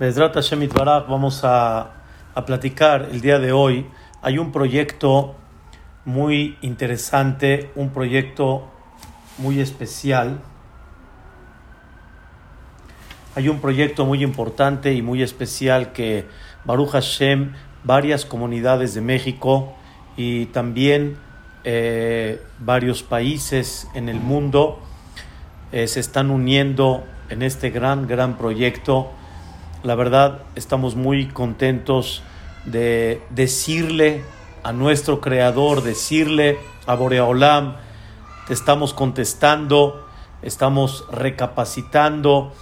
Bezrat Hashem Itbaraj, vamos a, a platicar el día de hoy. Hay un proyecto muy interesante, un proyecto muy especial. Hay un proyecto muy importante y muy especial que Baruch Hashem, varias comunidades de México y también eh, varios países en el mundo eh, se están uniendo en este gran, gran proyecto. La verdad, estamos muy contentos de decirle a nuestro Creador, decirle a Boreolam, te estamos contestando, estamos recapacitando,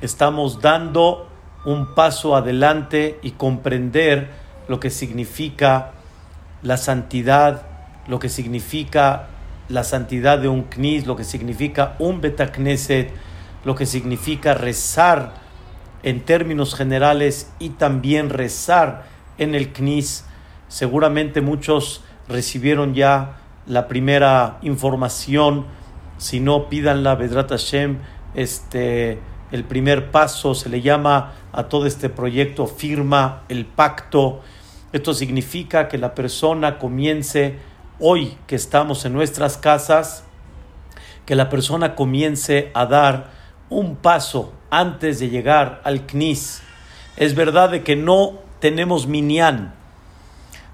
estamos dando un paso adelante y comprender lo que significa la santidad, lo que significa la santidad de un knis, lo que significa un betacneset, lo que significa rezar en términos generales y también rezar en el knis. Seguramente muchos recibieron ya la primera información. Si no, pídanla, Bedrat Hashem. Este, el primer paso se le llama a todo este proyecto firma el pacto. Esto significa que la persona comience hoy que estamos en nuestras casas, que la persona comience a dar un paso antes de llegar al CNIS. Es verdad de que no tenemos minyan,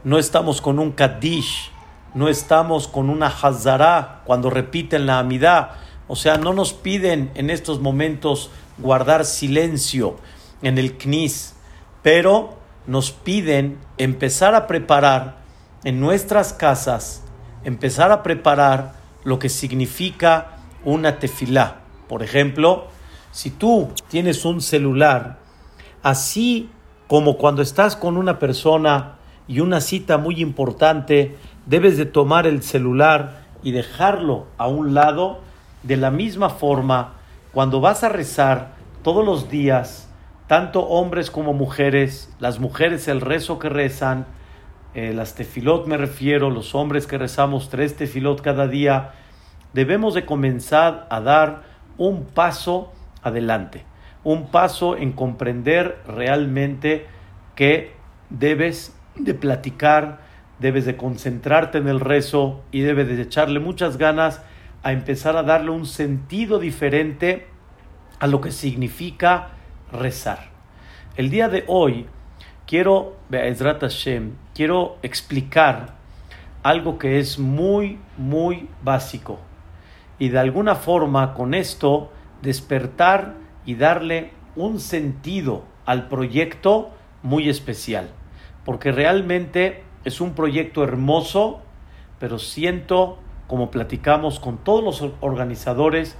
no estamos con un kaddish, no estamos con una hazara cuando repiten la amidad. O sea, no nos piden en estos momentos guardar silencio en el CNIS, pero nos piden empezar a preparar en nuestras casas, empezar a preparar lo que significa una tefilá. Por ejemplo, si tú tienes un celular, así como cuando estás con una persona y una cita muy importante, debes de tomar el celular y dejarlo a un lado, de la misma forma, cuando vas a rezar todos los días, tanto hombres como mujeres, las mujeres el rezo que rezan, eh, las tefilot me refiero, los hombres que rezamos tres tefilot cada día, debemos de comenzar a dar un paso adelante, un paso en comprender realmente que debes de platicar, debes de concentrarte en el rezo y debes de echarle muchas ganas a empezar a darle un sentido diferente a lo que significa rezar. El día de hoy quiero, Hashem, quiero explicar algo que es muy, muy básico. Y de alguna forma con esto despertar y darle un sentido al proyecto muy especial. Porque realmente es un proyecto hermoso, pero siento, como platicamos con todos los organizadores,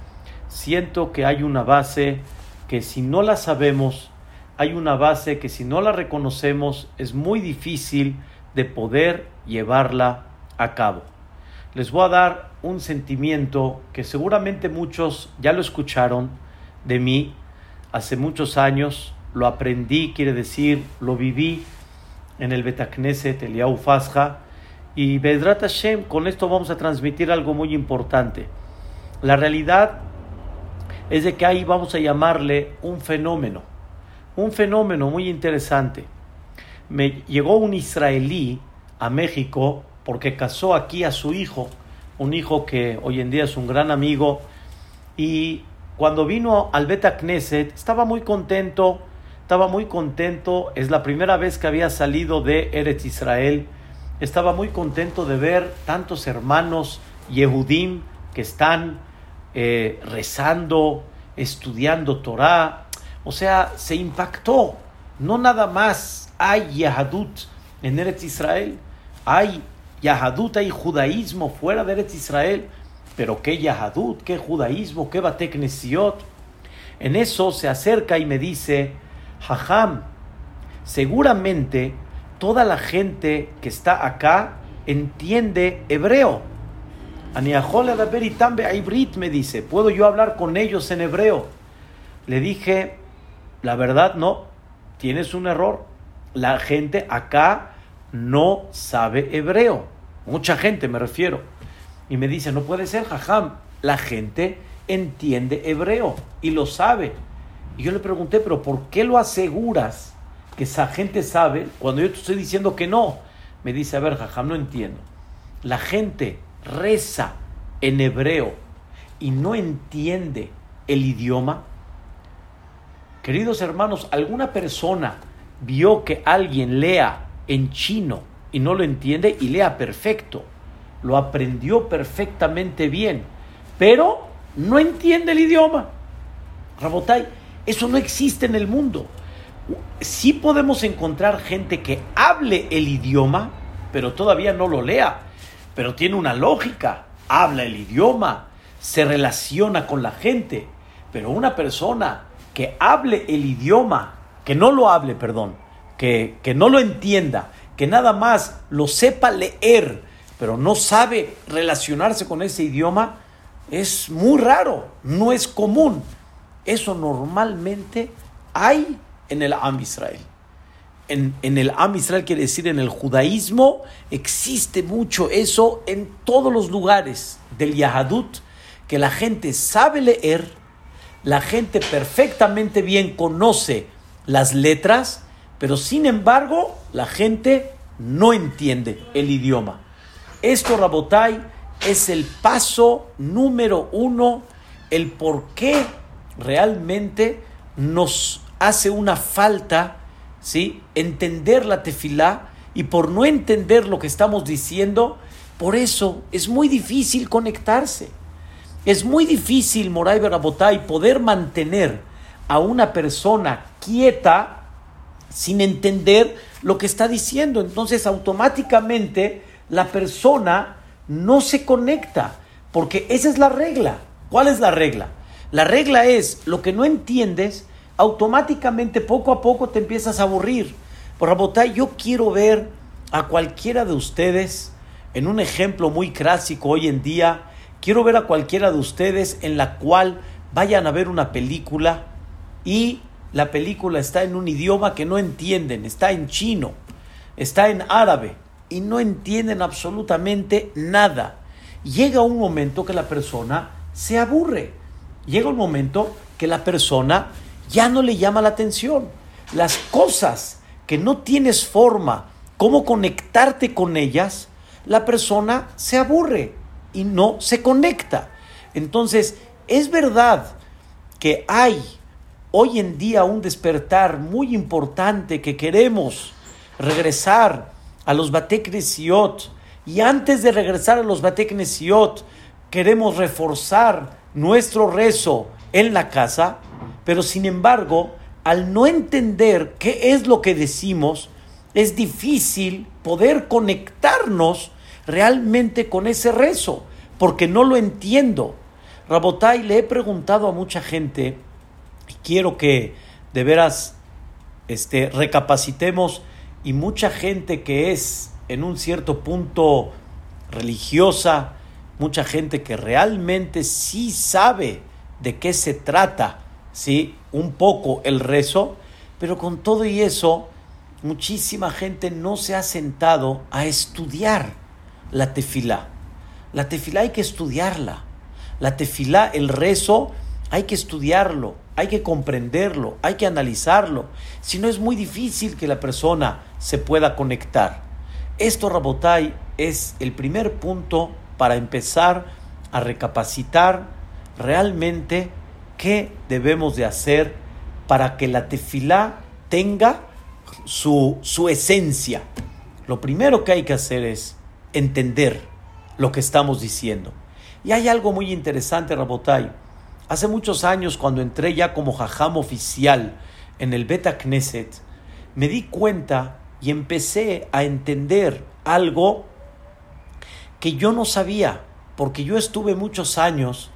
siento que hay una base que si no la sabemos, hay una base que si no la reconocemos es muy difícil de poder llevarla a cabo. Les voy a dar un sentimiento que seguramente muchos ya lo escucharon de mí hace muchos años, lo aprendí, quiere decir, lo viví en el Betacneset, el y Bedrat Hashem, con esto vamos a transmitir algo muy importante. La realidad es de que ahí vamos a llamarle un fenómeno un fenómeno muy interesante. Me llegó un israelí a México porque casó aquí a su hijo, un hijo que hoy en día es un gran amigo, y cuando vino al Beta Knesset estaba muy contento, estaba muy contento, es la primera vez que había salido de Eretz Israel, estaba muy contento de ver tantos hermanos Yehudim que están eh, rezando, estudiando Torah, o sea, se impactó. No nada más hay Yahadut en Eretz Israel. Hay Yahadut, hay judaísmo fuera de Eretz Israel. Pero qué Yahadut, qué judaísmo, qué Bateknesiot. En eso se acerca y me dice, Jajam, seguramente toda la gente que está acá entiende hebreo. me dice, ¿puedo yo hablar con ellos en hebreo? Le dije, la verdad, no. Tienes un error. La gente acá no sabe hebreo. Mucha gente me refiero. Y me dice, no puede ser, jajam. La gente entiende hebreo y lo sabe. Y yo le pregunté, pero ¿por qué lo aseguras que esa gente sabe cuando yo te estoy diciendo que no? Me dice, a ver, jajam, no entiendo. La gente reza en hebreo y no entiende el idioma. Queridos hermanos, ¿alguna persona vio que alguien lea en chino y no lo entiende y lea perfecto? Lo aprendió perfectamente bien, pero no entiende el idioma. Rabotai, eso no existe en el mundo. Sí podemos encontrar gente que hable el idioma, pero todavía no lo lea, pero tiene una lógica, habla el idioma, se relaciona con la gente, pero una persona que hable el idioma, que no lo hable, perdón, que, que no lo entienda, que nada más lo sepa leer, pero no sabe relacionarse con ese idioma, es muy raro, no es común. Eso normalmente hay en el Am Israel. En, en, el Am Israel quiere decir en el judaísmo existe mucho eso en todos los lugares del Yahadut, que la gente sabe leer, la gente perfectamente bien conoce las letras, pero sin embargo la gente no entiende el idioma. Esto, Rabotai, es el paso número uno, el por qué realmente nos hace una falta, ¿sí? Entender la tefilá y por no entender lo que estamos diciendo, por eso es muy difícil conectarse. Es muy difícil, Moray Barabotay, poder mantener a una persona quieta sin entender lo que está diciendo. Entonces, automáticamente la persona no se conecta, porque esa es la regla. ¿Cuál es la regla? La regla es, lo que no entiendes, automáticamente poco a poco te empiezas a aburrir. Por Rabotay, yo quiero ver a cualquiera de ustedes, en un ejemplo muy clásico hoy en día, quiero ver a cualquiera de ustedes en la cual vayan a ver una película y la película está en un idioma que no entienden, está en chino, está en árabe y no entienden absolutamente nada. Llega un momento que la persona se aburre llega un momento que la persona ya no le llama la atención. Las cosas que no tienes forma, cómo conectarte con ellas, la persona se aburre y no se conecta. Entonces, es verdad que hay hoy en día un despertar muy importante que queremos regresar a los Bateknesiot y antes de regresar a los Bateknesiot queremos reforzar nuestro rezo en la casa, pero sin embargo, al no entender qué es lo que decimos, es difícil poder conectarnos realmente con ese rezo, porque no lo entiendo. Rabotai, le he preguntado a mucha gente, quiero que de veras este, recapacitemos, y mucha gente que es en un cierto punto religiosa, mucha gente que realmente sí sabe de qué se trata, ¿sí? Un poco el rezo, pero con todo y eso, muchísima gente no se ha sentado a estudiar la tefilá. La tefilá hay que estudiarla. La tefilá, el rezo, hay que estudiarlo, hay que comprenderlo, hay que analizarlo. Si no es muy difícil que la persona se pueda conectar. Esto, Rabotai, es el primer punto para empezar a recapacitar realmente qué debemos de hacer para que la tefilá tenga su, su esencia. Lo primero que hay que hacer es entender lo que estamos diciendo. Y hay algo muy interesante, Rabotai. Hace muchos años, cuando entré ya como jajam oficial en el Beta Knesset, me di cuenta y empecé a entender algo que yo no sabía, porque yo estuve muchos años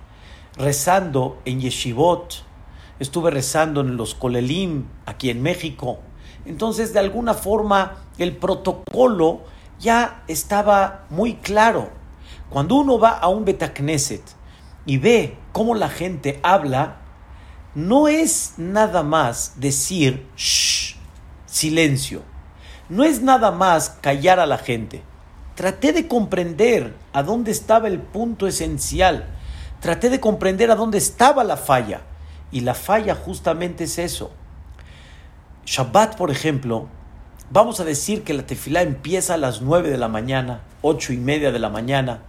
rezando en Yeshivot, estuve rezando en los Kolelim, aquí en México. Entonces, de alguna forma, el protocolo ya estaba muy claro. Cuando uno va a un Betacneset y ve cómo la gente habla, no es nada más decir shh, silencio. No es nada más callar a la gente traté de comprender a dónde estaba el punto esencial, traté de comprender a dónde estaba la falla. Y la falla justamente es eso. Shabbat, por ejemplo, vamos a decir que la tefilá empieza a las 9 de la mañana, ocho y media de la mañana,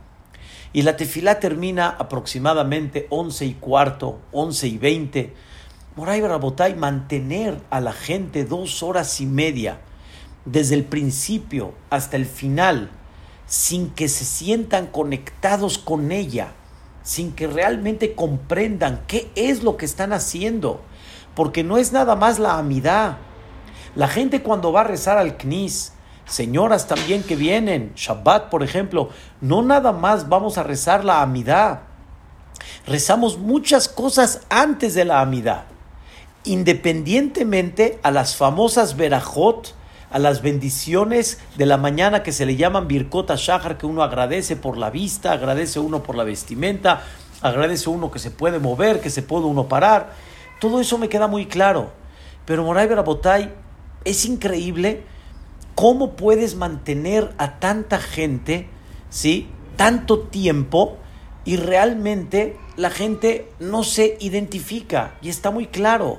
y la tefilá termina aproximadamente 11 y cuarto, 11 y 20. Moray Barabotay, mantener a la gente dos horas y media, desde el principio hasta el final, sin que se sientan conectados con ella, sin que realmente comprendan qué es lo que están haciendo, porque no es nada más la amidad. La gente cuando va a rezar al Knis, señoras también que vienen, Shabbat por ejemplo, no nada más vamos a rezar la amidad, rezamos muchas cosas antes de la amidad, independientemente a las famosas verajot, a las bendiciones de la mañana que se le llaman Birkota Shahar, que uno agradece por la vista, agradece uno por la vestimenta, agradece uno que se puede mover, que se puede uno parar. Todo eso me queda muy claro. Pero Moray Berabotay, es increíble cómo puedes mantener a tanta gente, ¿sí? Tanto tiempo y realmente la gente no se identifica y está muy claro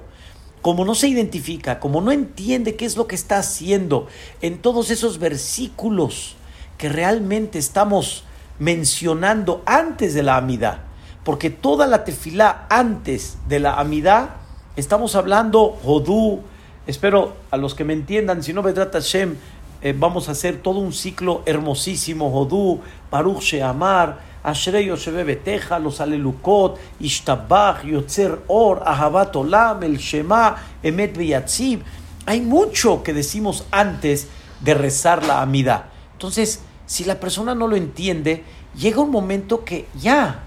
como no se identifica, como no entiende qué es lo que está haciendo en todos esos versículos que realmente estamos mencionando antes de la amidad, porque toda la tefilá antes de la amidad, estamos hablando Jodú, espero a los que me entiendan, si no Vedrat Hashem, eh, vamos a hacer todo un ciclo hermosísimo, Jodú, Baruch Sheamar, Ashrei Beteja, los Alelukot, Ishtabach, Yotzer Or, Ahabat Olam, El Shema, Emet Beyatzib. Hay mucho que decimos antes de rezar la amida. Entonces, si la persona no lo entiende, llega un momento que ya,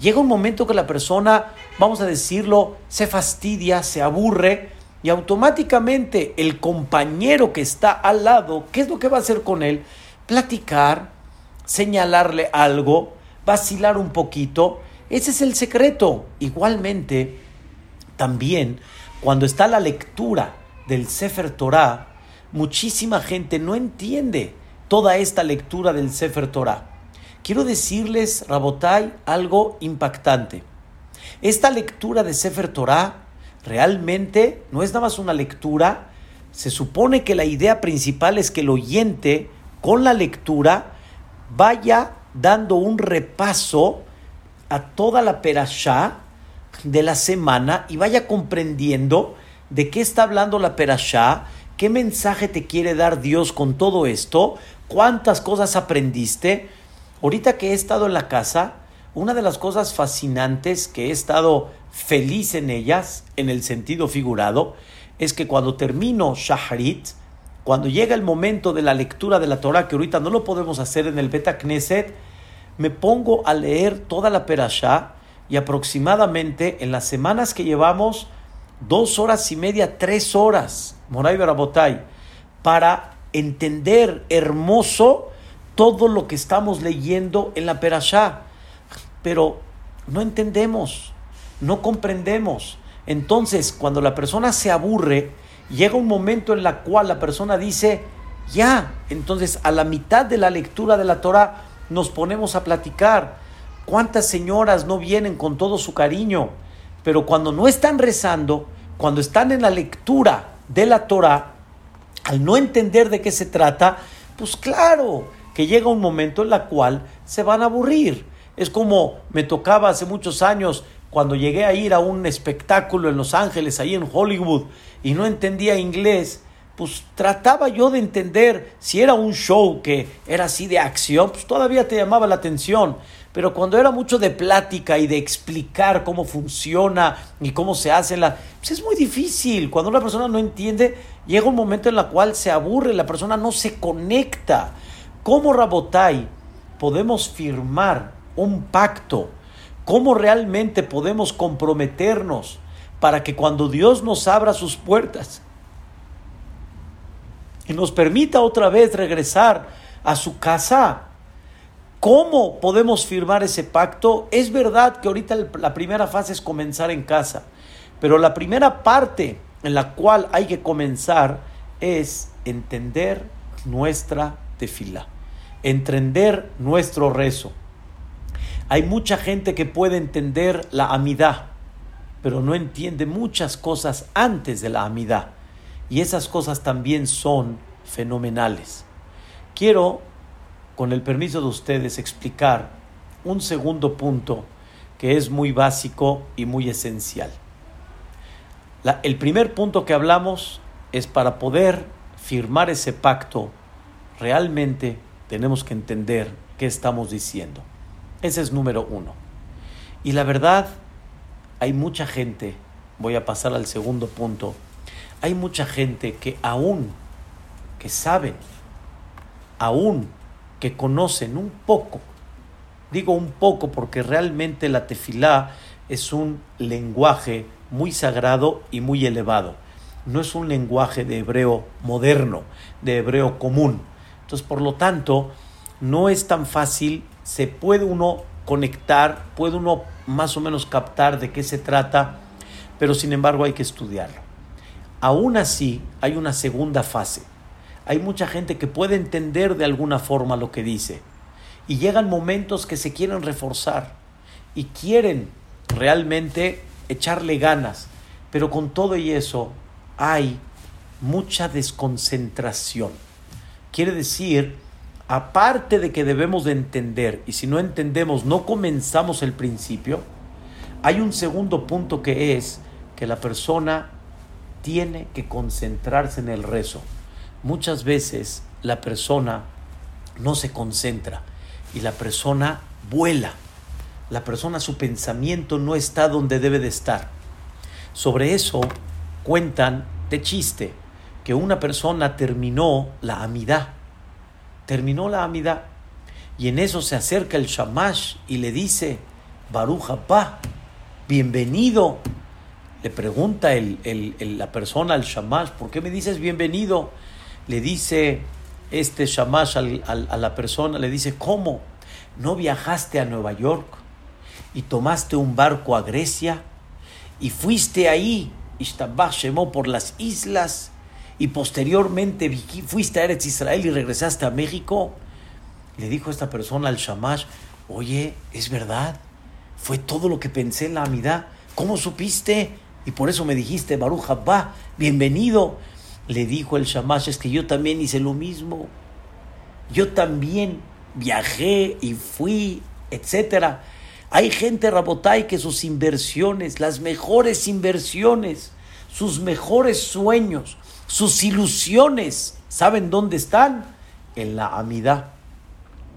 llega un momento que la persona, vamos a decirlo, se fastidia, se aburre y automáticamente el compañero que está al lado, ¿qué es lo que va a hacer con él? Platicar, señalarle algo, vacilar un poquito. Ese es el secreto. Igualmente, también cuando está la lectura del Sefer Torah, muchísima gente no entiende toda esta lectura del Sefer Torah. Quiero decirles, Rabotai, algo impactante. Esta lectura de Sefer Torah realmente no es nada más una lectura. Se supone que la idea principal es que el oyente, con la lectura, vaya dando un repaso a toda la perashá de la semana y vaya comprendiendo de qué está hablando la perashá, qué mensaje te quiere dar Dios con todo esto, cuántas cosas aprendiste. Ahorita que he estado en la casa, una de las cosas fascinantes que he estado feliz en ellas, en el sentido figurado, es que cuando termino Shaharit, cuando llega el momento de la lectura de la Torah, que ahorita no lo podemos hacer en el Beta Knesset, me pongo a leer toda la Perashá y aproximadamente en las semanas que llevamos, dos horas y media, tres horas, Moray Barabotay, para entender hermoso todo lo que estamos leyendo en la Perashá. Pero no entendemos, no comprendemos. Entonces, cuando la persona se aburre, llega un momento en la cual la persona dice, ya, entonces a la mitad de la lectura de la Torah nos ponemos a platicar. ¿Cuántas señoras no vienen con todo su cariño? Pero cuando no están rezando, cuando están en la lectura de la Torah, al no entender de qué se trata, pues claro que llega un momento en el cual se van a aburrir. Es como me tocaba hace muchos años cuando llegué a ir a un espectáculo en Los Ángeles, ahí en Hollywood, y no entendía inglés, pues trataba yo de entender si era un show que era así de acción, pues todavía te llamaba la atención. Pero cuando era mucho de plática y de explicar cómo funciona y cómo se hace la... Pues es muy difícil. Cuando una persona no entiende, llega un momento en el cual se aburre, la persona no se conecta. ¿Cómo Rabotai podemos firmar un pacto ¿Cómo realmente podemos comprometernos para que cuando Dios nos abra sus puertas y nos permita otra vez regresar a su casa, ¿cómo podemos firmar ese pacto? Es verdad que ahorita la primera fase es comenzar en casa, pero la primera parte en la cual hay que comenzar es entender nuestra tefila, entender nuestro rezo hay mucha gente que puede entender la amidad, pero no entiende muchas cosas antes de la amidad. Y esas cosas también son fenomenales. Quiero, con el permiso de ustedes, explicar un segundo punto que es muy básico y muy esencial. el primer punto que hablamos es para poder firmar ese pacto, realmente tenemos que entender qué estamos diciendo. Ese es número uno. Y la verdad, hay mucha gente, voy a pasar al segundo punto, hay mucha gente que aún, que saben, aún que conocen un poco, digo un poco porque realmente la tefilá es un lenguaje muy sagrado y muy elevado. No es un lenguaje de hebreo moderno, de hebreo común. Entonces, por lo tanto, no es tan fácil, se puede uno conectar, puede uno más o menos captar de qué se trata, pero sin embargo hay que estudiarlo. Aún así, hay una segunda fase. Hay mucha gente que puede entender de alguna forma lo que dice. Y llegan momentos que se quieren reforzar y quieren realmente echarle ganas. Pero con todo y eso hay mucha desconcentración. Quiere decir aparte de que debemos de entender, y si no entendemos, no comenzamos el principio, hay un segundo punto que es que la persona tiene que concentrarse en el rezo. Muchas veces la persona no se concentra y la persona vuela. La persona, su pensamiento no está donde debe de estar. Sobre eso cuentan de chiste que una persona terminó la amidad terminó la amida y en eso se acerca el Shamash y le dice, Baruch pa bienvenido. Le pregunta el, la persona al Shamash, ¿por qué me dices bienvenido? Le dice este Shamash a la persona, le dice, ¿cómo? ¿No viajaste a Nueva York y tomaste un barco a Grecia y fuiste ahí, Ishtabach Shemó, por las islas y posteriormente fuiste a Eretz Israel y regresaste a México. Le dijo esta persona al Shamash, oye, es verdad, fue todo lo que pensé en la amidad. ¿Cómo supiste? Y por eso me dijiste, Baruch Abba, bienvenido. Le dijo el Shamash, es que yo también hice lo mismo. Yo también viajé y fui, etc. Hay gente, Rabotai, que sus inversiones, las mejores inversiones, sus mejores sueños, sus ilusiones, ¿saben dónde están? En la amidad.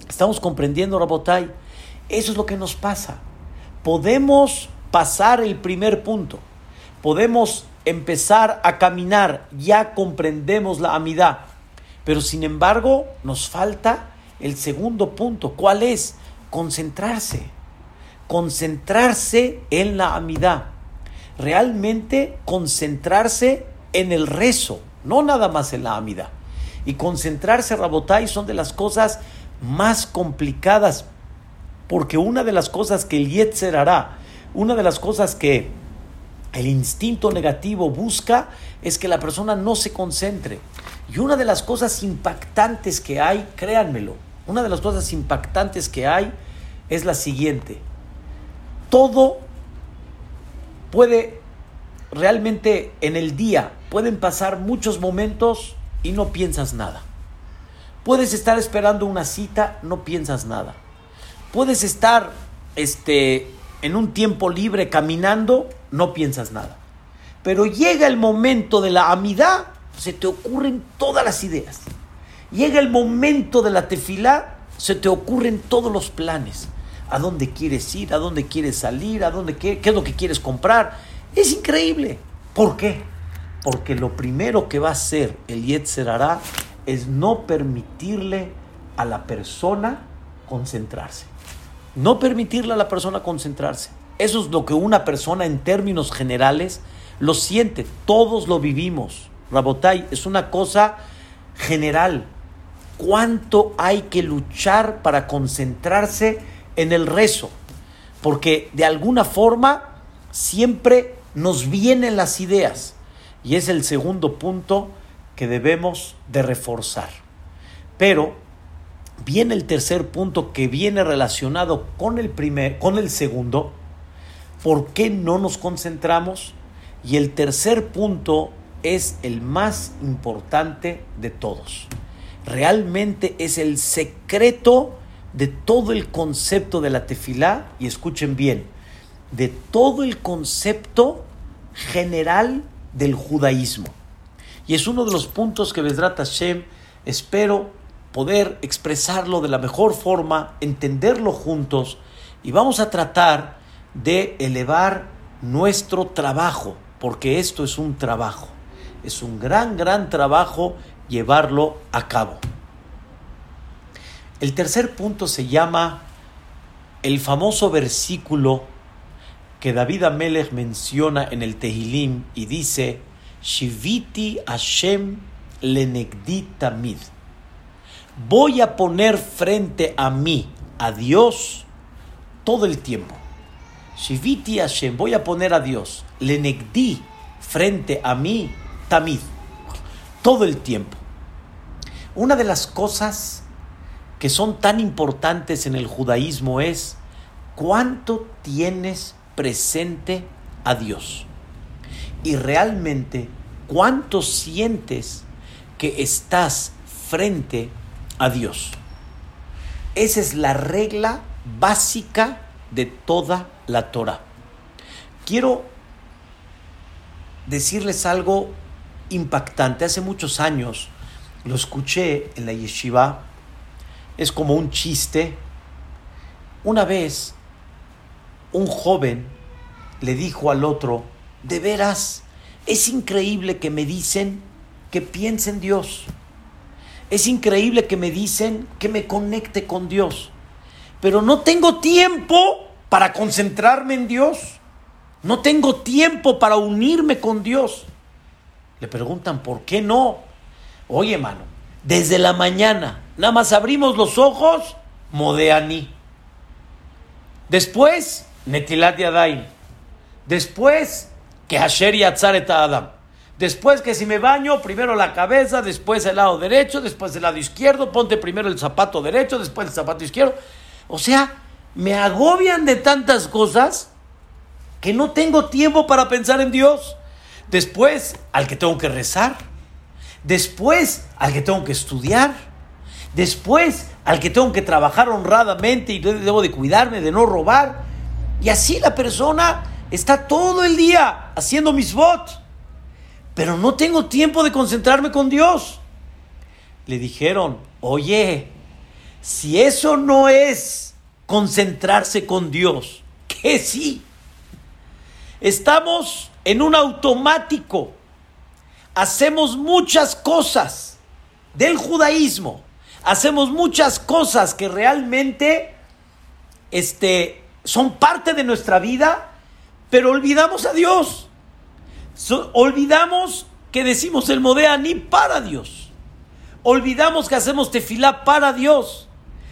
Estamos comprendiendo, Rabotai. Eso es lo que nos pasa. Podemos pasar el primer punto. Podemos empezar a caminar. Ya comprendemos la amidad. Pero sin embargo, nos falta el segundo punto. ¿Cuál es? Concentrarse. Concentrarse en la amidad. Realmente concentrarse en el rezo, no nada más en la amida. Y concentrarse, Rabotai, son de las cosas más complicadas, porque una de las cosas que el Yetzer hará, una de las cosas que el instinto negativo busca es que la persona no se concentre. Y una de las cosas impactantes que hay, créanmelo, una de las cosas impactantes que hay es la siguiente. Todo puede realmente en el día pueden pasar muchos momentos y no piensas nada. Puedes estar esperando una cita, no piensas nada. Puedes estar este, en un tiempo libre caminando, no piensas nada. Pero llega el momento de la amidad, se te ocurren todas las ideas. Llega el momento de la tefilá, se te ocurren todos los planes. ¿A dónde quieres ir? ¿A dónde quieres salir? ¿A dónde qué, qué es lo que quieres comprar? Es increíble. ¿Por qué? Porque lo primero que va a hacer el Yetzer hará es no permitirle a la persona concentrarse. No permitirle a la persona concentrarse. Eso es lo que una persona en términos generales lo siente. Todos lo vivimos. Rabotai, es una cosa general. ¿Cuánto hay que luchar para concentrarse en el rezo? Porque de alguna forma siempre nos vienen las ideas. Y es el segundo punto que debemos de reforzar. Pero viene el tercer punto que viene relacionado con el primer, con el segundo, ¿Por qué no nos concentramos? Y el tercer punto es el más importante de todos. Realmente es el secreto de todo el concepto de la tefilá, y escuchen bien, de todo el concepto general del judaísmo. Y es uno de los puntos que Vedrat Hashem espero poder expresarlo de la mejor forma, entenderlo juntos, y vamos a tratar de elevar nuestro trabajo, porque esto es un trabajo, es un gran, gran trabajo llevarlo a cabo. El tercer punto se llama el famoso versículo que David Amelech menciona en el Tehilim y dice, Shiviti Hashem lenegdi tamid. Voy a poner frente a mí, a Dios, todo el tiempo. Shiviti Hashem, voy a poner a Dios, lenegdi, frente a mí, tamid, todo el tiempo. Una de las cosas que son tan importantes en el judaísmo es cuánto tienes presente a Dios y realmente cuánto sientes que estás frente a Dios. Esa es la regla básica de toda la Torah. Quiero decirles algo impactante. Hace muchos años lo escuché en la yeshiva es como un chiste. Una vez, un joven le dijo al otro, de veras, es increíble que me dicen que piense en Dios. Es increíble que me dicen que me conecte con Dios. Pero no tengo tiempo para concentrarme en Dios. No tengo tiempo para unirme con Dios. Le preguntan, ¿por qué no? Oye, hermano, desde la mañana Nada más abrimos los ojos, Modeani. Después, Netilat Yadayim. Después, que Hasher Yatzaret Adam. Después que si me baño, primero la cabeza, después el lado derecho, después el lado izquierdo, ponte primero el zapato derecho, después el zapato izquierdo. O sea, me agobian de tantas cosas que no tengo tiempo para pensar en Dios. Después, al que tengo que rezar. Después, al que tengo que estudiar Después, al que tengo que trabajar honradamente y debo de cuidarme de no robar. Y así la persona está todo el día haciendo mis votos. Pero no tengo tiempo de concentrarme con Dios. Le dijeron, oye, si eso no es concentrarse con Dios, ¿qué sí? Estamos en un automático. Hacemos muchas cosas del judaísmo hacemos muchas cosas que realmente este, son parte de nuestra vida, pero olvidamos a Dios. olvidamos que decimos el modea ni para Dios. Olvidamos que hacemos tefilá para Dios.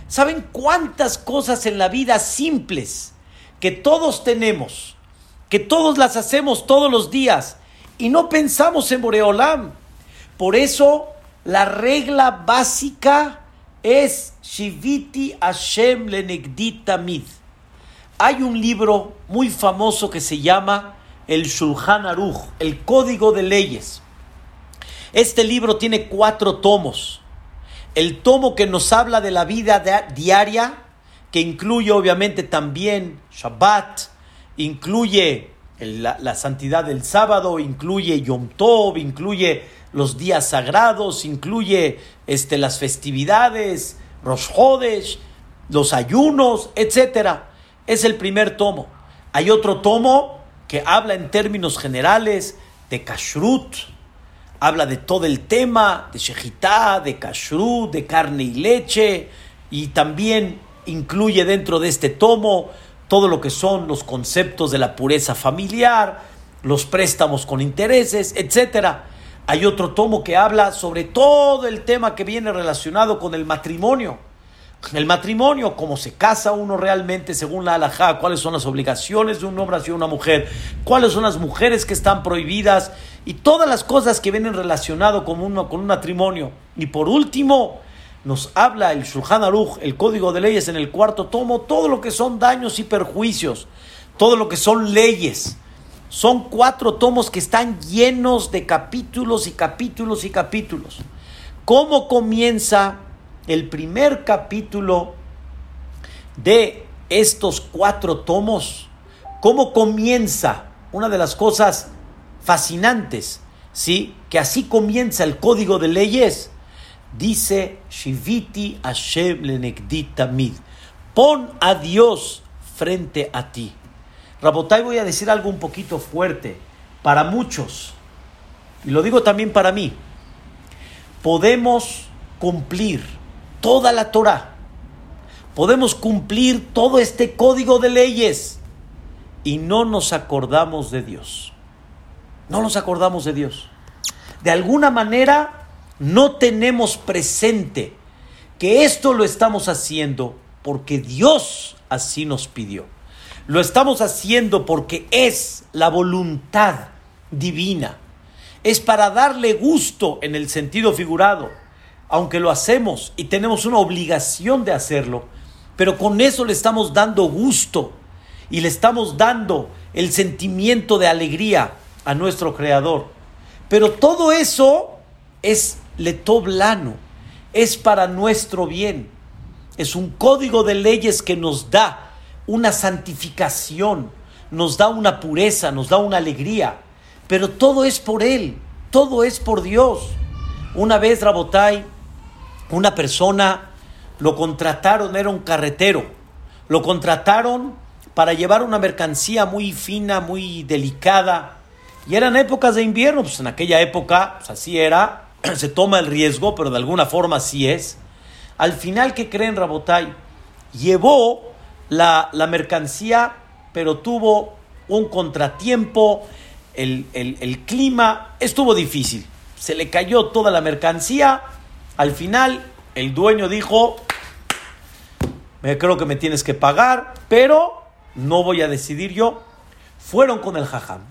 ¿Saben cuántas cosas en la vida simples que todos tenemos, que todos las hacemos todos los días y no pensamos en Boreolam? Por eso la regla básica es Shiviti Hashem Lenegdi Tamid. Hay un libro muy famoso que se llama el Shulchan Aruch, el Código de Leyes. Este libro tiene cuatro tomos. El tomo que nos habla de la vida diaria, que incluye obviamente también Shabbat, incluye la, santidad del sábado, incluye Yom Tov, incluye los días sagrados, incluye este, las festividades, los jodes, los ayunos, etc. Es el primer tomo. Hay otro tomo que habla en términos generales de kashrut, habla de todo el tema de shejitá, de kashrut, de carne y leche, y también incluye dentro de este tomo todo lo que son los conceptos de la pureza familiar, los préstamos con intereses, etcétera. Hay otro tomo que habla sobre todo el tema que viene relacionado con el matrimonio. El matrimonio, cómo se casa uno realmente según la halajá, cuáles son las obligaciones de un hombre hacia una mujer, cuáles son las mujeres que están prohibidas y todas las cosas que vienen relacionado con, uno, con un matrimonio. Y por último, nos habla el Shulchan Aruch, el código de leyes en el cuarto tomo, todo lo que son daños y perjuicios todo lo que son leyes. Son cuatro tomos que están llenos de capítulos y capítulos y capítulos. ¿Cómo comienza el primer capítulo de estos cuatro tomos? ¿Cómo comienza? Una de las cosas fascinantes, ¿sí? Que así comienza el código de leyes. Dice Shiviti Hashem Tamid. Pon a Dios frente a ti. Rabotai, voy a decir algo un poquito fuerte para muchos, y lo digo también para mí. Podemos cumplir toda la Torah, podemos cumplir todo este código de leyes y no nos acordamos de Dios. No nos acordamos de Dios. De alguna manera no tenemos presente que esto lo estamos haciendo porque Dios así nos pidió. Lo estamos haciendo porque es la voluntad divina. Es para darle gusto en el sentido figurado, aunque lo hacemos y tenemos una obligación de hacerlo, pero con eso le estamos dando gusto y le estamos dando el sentimiento de alegría a nuestro Creador. Pero todo eso es letoblano, es para nuestro bien. Es un código de leyes que nos da una santificación, nos da una pureza, nos da una alegría, pero todo es por Él, todo es por Dios. Una vez, Rabotai, una persona lo contrataron, era un carretero, lo contrataron para llevar una mercancía muy fina, muy delicada, y eran épocas de invierno, pues en aquella época, pues así era, se toma el riesgo, pero de alguna forma así es. Al final, ¿qué creen, Rabotai? Llevó la, mercancía, pero tuvo un contratiempo, el, el, clima estuvo difícil, se le cayó toda la mercancía, al final el dueño dijo, me creo que me tienes que pagar, pero no voy a decidir yo. Fueron con el jajam.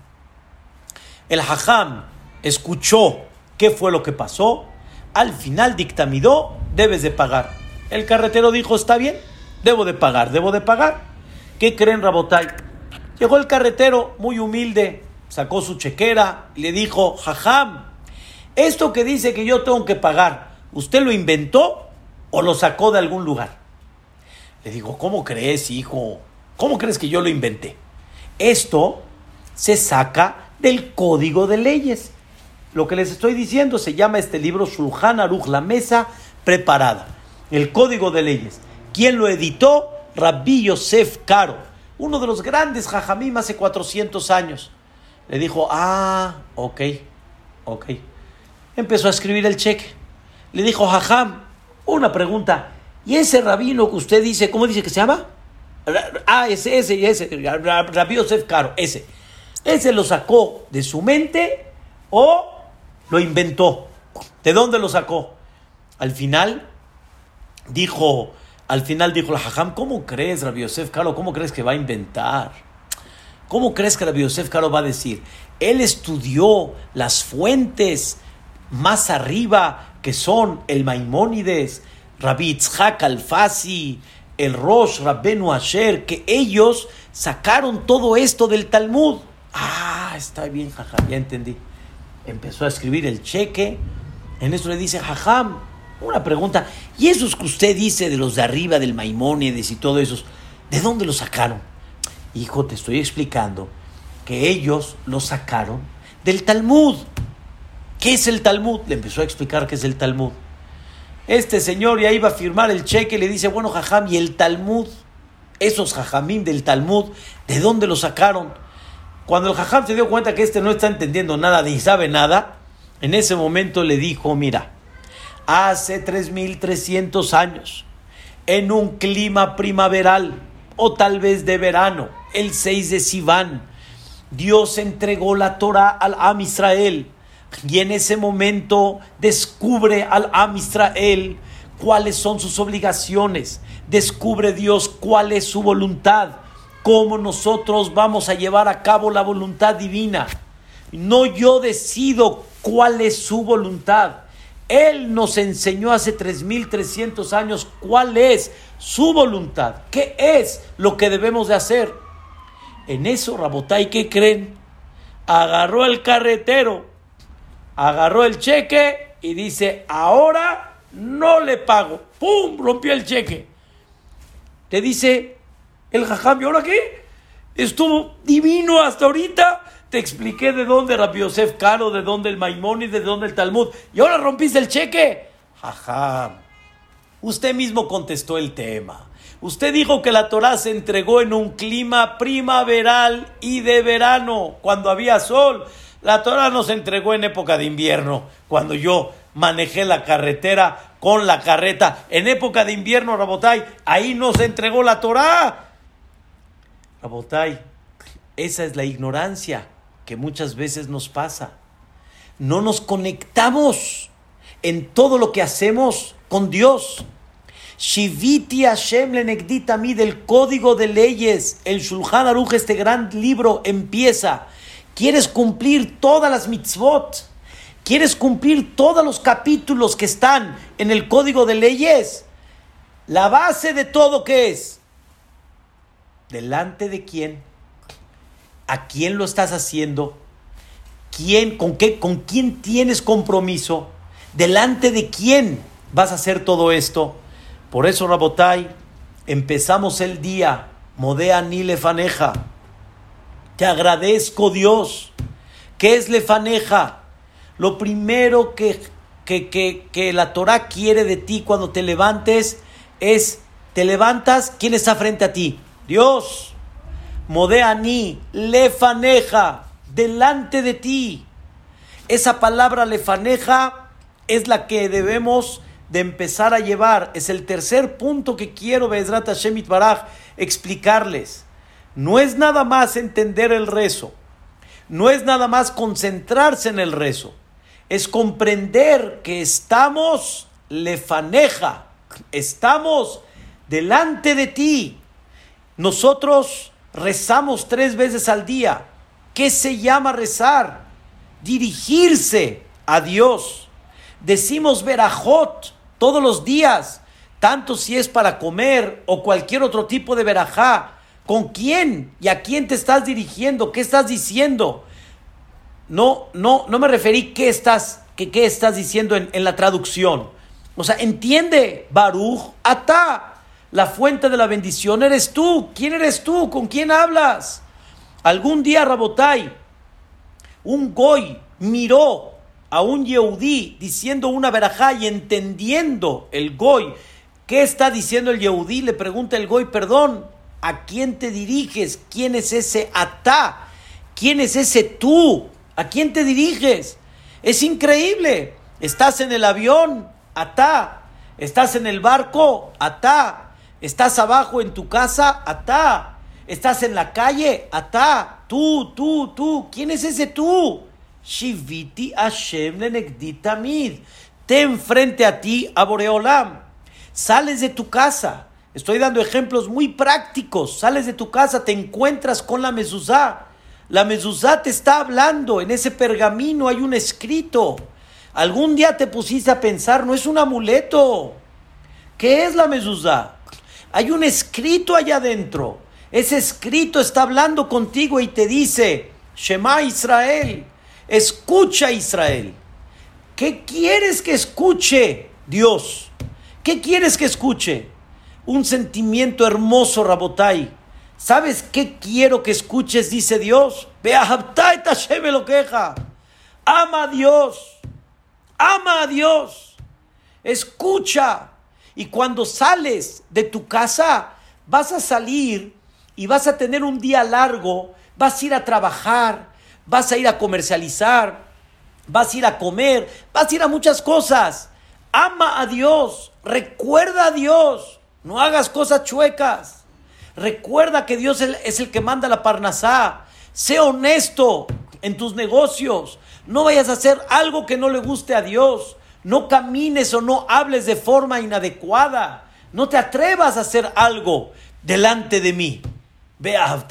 El jajam escuchó qué fue lo que pasó, al final dictaminó, debes de pagar. El carretero dijo, está bien, Debo de pagar, debo de pagar. ¿Qué creen, Rabotay? Llegó el carretero, muy humilde, sacó su chequera le dijo, jajam, esto que dice que yo tengo que pagar, ¿usted lo inventó o lo sacó de algún lugar? Le digo, ¿cómo crees, hijo? ¿Cómo crees que yo lo inventé? Esto se saca del código de leyes. Lo que les estoy diciendo se llama este libro Shulchan Aruch, la mesa preparada, el código de leyes. ¿Quién lo editó? Rabbi Yosef Caro, uno de los grandes jajamim hace 400 años. Le dijo, ah, ok, ok. Empezó a escribir el cheque. Le dijo, jajam, una pregunta. ¿Y ese rabino que usted dice, cómo dice que se llama? Ah, ese, ese, ese, Rabbi Yosef Caro, ese. ¿Ese lo sacó de su mente o lo inventó? ¿De dónde lo sacó? Al final dijo al final dijo la Jajam, ¿cómo crees, Rabbi Yosef Caro? ¿Cómo crees que va a inventar? ¿Cómo crees que Rabbi Yosef Caro va a decir? Él estudió las fuentes más arriba que son el Maimónides, Rabbi Itzhak Alfasi, el Rosh Rabbenu Asher, que ellos sacaron todo esto del Talmud. Ah, está bien, Jajam, ya entendí. Empezó a escribir el cheque. En eso le dice, Jajam, una pregunta, ¿y esos que usted dice de los de arriba, del Maimónides y todo eso, ¿de dónde los sacaron? Hijo, te estoy explicando que ellos los sacaron del Talmud. ¿Qué es el Talmud? Le empezó a explicar qué es el Talmud. Este señor ya iba a firmar el cheque y le dice, bueno, jajam, ¿y el Talmud? Esos jajamín del Talmud, ¿de dónde los sacaron? Cuando el jajam se dio cuenta que este no está entendiendo nada ni sabe nada, en ese momento le dijo, mira, hace 3.300 años, en un clima primaveral o tal vez de verano, el 6 de Sivan, Dios entregó la Torah al Am Israel y en ese momento descubre al Am Israel cuáles son sus obligaciones, descubre Dios cuál es su voluntad, cómo nosotros vamos a llevar a cabo la voluntad divina. No yo decido cuál es su voluntad. Él nos enseñó hace 3.300 años cuál es su voluntad, qué es lo que debemos de hacer. En eso, Rabotay, ¿qué creen? Agarró el carretero, agarró el cheque y dice, ahora no le pago. ¡Pum! Rompió el cheque. Te dice el jajam, ¿y ahora qué? Estuvo divino hasta ahorita. Te expliqué de dónde Rabbi Yosef Caro, de dónde el y de dónde el Talmud. ¿Y ahora rompiste el cheque? Jajam. Usted mismo contestó el tema. Usted dijo que la Torah se entregó en un clima primaveral y de verano, cuando había sol. La Torah no se entregó en época de invierno, cuando yo manejé la carretera con la carreta. En época de invierno, Rabotay, ahí no se entregó la Torah. Rabotay, esa es la ignorancia que muchas veces nos pasa. No nos conectamos en todo lo que hacemos con Dios. Shiviti Hashem Lenegdita mí del Código de Leyes, el Shulchan Aruch, este gran libro, empieza. ¿Quieres cumplir todas las mitzvot? ¿Quieres cumplir todos los capítulos que están en el Código de Leyes? La base de todo, ¿qué es? ¿Delante de quién? ¿A quién lo estás haciendo? ¿Quién, con, qué, ¿Con quién tienes compromiso? ¿Delante de quién vas a hacer todo esto? Por eso, Rabotai, empezamos el día, Modea ni lefaneja. Te agradezco, Dios. ¿Qué es lefaneja? Lo primero que, que, que, la Torah quiere de ti cuando te levantes es, te levantas, ¿quién está frente a ti? Dios. Modea ni lefaneja, delante de ti. Esa palabra lefaneja es la que debemos de empezar a llevar. Es el tercer punto que quiero, Bezrat Hashem Baraj, explicarles. No es nada más entender el rezo. No es nada más concentrarse en el rezo. Es comprender que estamos lefaneja. Estamos delante de ti. Nosotros rezamos tres veces al día. ¿Qué se llama rezar? Dirigirse a Dios. Decimos verajot todos los días, tanto si es para comer o cualquier otro tipo de verajá. ¿Con quién y a quién te estás dirigiendo? ¿Qué estás diciendo? No, no, no me referí qué estás, qué estás diciendo en, en la traducción. O sea, entiende, Baruch, Ata, la fuente de la bendición eres tú. ¿Quién eres tú? ¿Con quién hablas? Algún día, Rabotai, un goy miró a un Yehudí diciendo una verajá y entendiendo el Goy, ¿qué está diciendo el Yehudí? Le pregunta el Goy, perdón, ¿a quién te diriges? ¿Quién es ese Atá? ¿Quién es ese tú? ¿A quién te diriges? Es increíble. Estás en el avión, Atá. Estás en el barco, Atá. Estás abajo en tu casa, Atá. Estás en la calle, Atá. Tú, tú, tú. ¿Quién es ese tú? Shiviti Hashem tamid. Ten frente a ti a Boreolam. Sales de tu casa. Estoy dando ejemplos muy prácticos. Sales de tu casa, te encuentras con la mezuzá. La mezuzá te está hablando. En ese pergamino hay un escrito. Algún día te pusiste a pensar, no es un amuleto. ¿Qué es la mezuzá? Hay un escrito allá adentro. Ese escrito está hablando contigo y te dice, Shema Israel, Escucha Israel. ¿Qué quieres que escuche Dios? ¿Qué quieres que escuche? Un sentimiento hermoso, Rabotai. ¿Sabes qué quiero que escuches? Dice Dios. lo queja. Ama a Dios. Ama a Dios. Escucha. Y cuando sales de tu casa, vas a salir y vas a tener un día largo. Vas a ir a trabajar vas a ir a comercializar, vas a ir a comer, vas a ir a muchas cosas. Ama a Dios, recuerda a Dios, no hagas cosas chuecas. Recuerda que Dios es el que manda la parnasá. Sé honesto en tus negocios. No vayas a hacer algo que no le guste a Dios. No camines o no hables de forma inadecuada. No te atrevas a hacer algo delante de mí. Ve a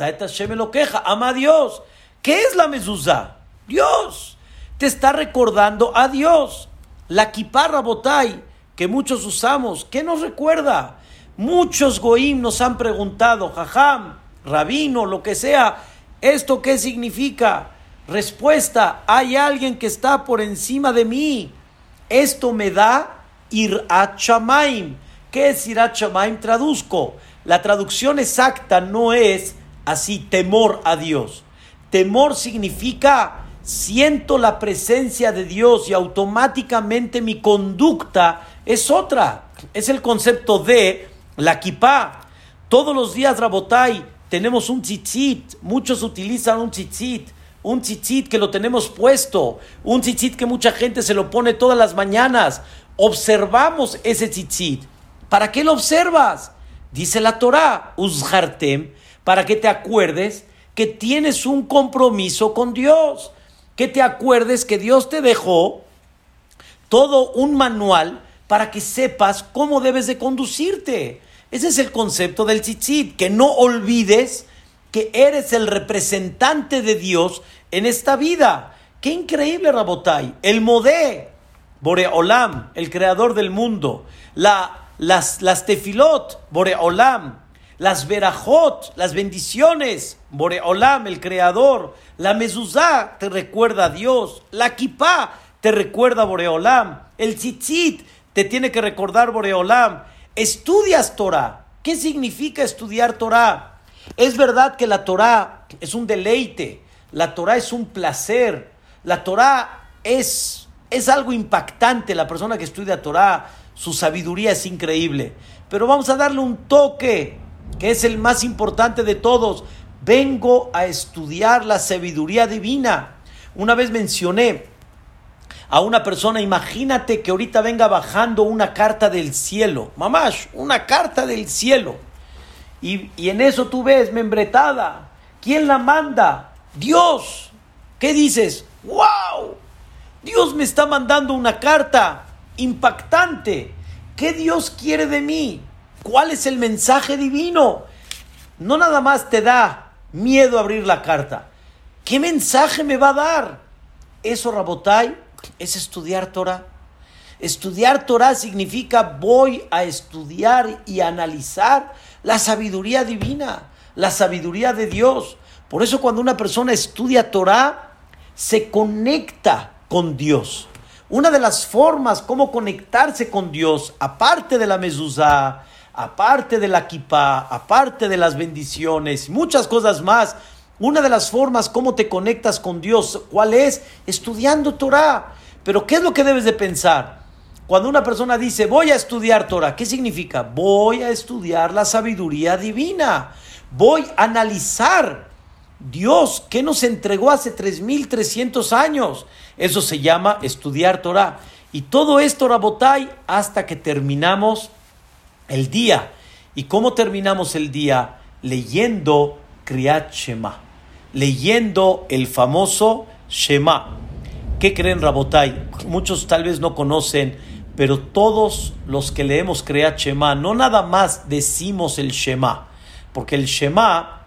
me lo queja. Ama a Dios. ¿Qué es la mezuzá? Dios. Te está recordando a Dios. La kiparra botay que muchos usamos, ¿qué nos recuerda? Muchos goim nos han preguntado, jajam, rabino, lo que sea. ¿Esto qué significa? Respuesta, hay alguien que está por encima de mí. Esto me da irat shamaim. ¿Qué es irat shamaim? Traduzco. La traducción exacta no es así, temor a Dios. Temor significa siento la presencia de Dios y automáticamente mi conducta es otra. Es el concepto de la kipá. Todos los días, Rabotai, tenemos un tzitzit. Muchos utilizan un tzitzit. Un tzitzit que lo tenemos puesto. Un tzitzit que mucha gente se lo pone todas las mañanas. Observamos ese tzitzit. ¿Para qué lo observas? Dice la Torah, uzhartem, para que te acuerdes que tienes un compromiso con Dios. Que te acuerdes que Dios te dejó todo un manual para que sepas cómo debes de conducirte. Ese es el concepto del tzitzit, que no olvides que eres el representante de Dios en esta vida. Qué increíble, Rabotai. El Modé, Boreolam, el creador del mundo. La, las, las tefilot, Boreolam. Las verajot, las bendiciones, Boreolam, el creador. La mezuzá te recuerda a Dios. La kipá te recuerda a Boreolam. El tzitzit te tiene que recordar Boreolam. Estudias Torah. ¿Qué significa estudiar Torah? Es verdad que la Torah es un deleite, la Torah es un placer, la Torah es, es algo impactante, la persona que estudia Torah, su sabiduría es increíble. Pero vamos a darle un toque, que es el más importante de todos. Vengo a estudiar la sabiduría divina. Una vez mencioné a una persona, imagínate que ahorita venga bajando una carta del cielo, mamás, una carta del cielo. Y, y en eso tú ves, membretada, ¿quién la manda? Dios. ¿Qué dices? ¡Wow! Dios me está mandando una carta impactante. ¿Qué Dios quiere de mí? ¿Cuál es el mensaje divino? No nada más te da miedo abrir la carta. ¿Qué mensaje me va a dar? Eso, Rabotai, es estudiar Torah. Estudiar Torah significa voy a estudiar y analizar la sabiduría divina, la sabiduría de Dios. Por eso cuando una persona estudia Torah, se conecta con Dios. Una de las formas como conectarse con Dios, aparte de la mezuzá, aparte de la kippah, aparte de las bendiciones, muchas cosas más, una de las formas como te conectas con Dios, ¿cuál es? Estudiando Torah. Pero ¿qué es lo que debes de pensar? Cuando una persona dice, voy a estudiar Torah, ¿qué significa? Voy a estudiar la sabiduría divina. Voy a analizar Dios que nos entregó hace 3.300 años. Eso se llama estudiar Torah. Y todo esto, Rabotai, hasta que terminamos el día. ¿Y cómo terminamos el día? Leyendo Kriyat Shema leyendo el famoso Shema. ¿Qué creen, Rabotai? Muchos tal vez no conocen, pero todos los que leemos Kriyat Shema, no nada más decimos el Shema, porque el Shema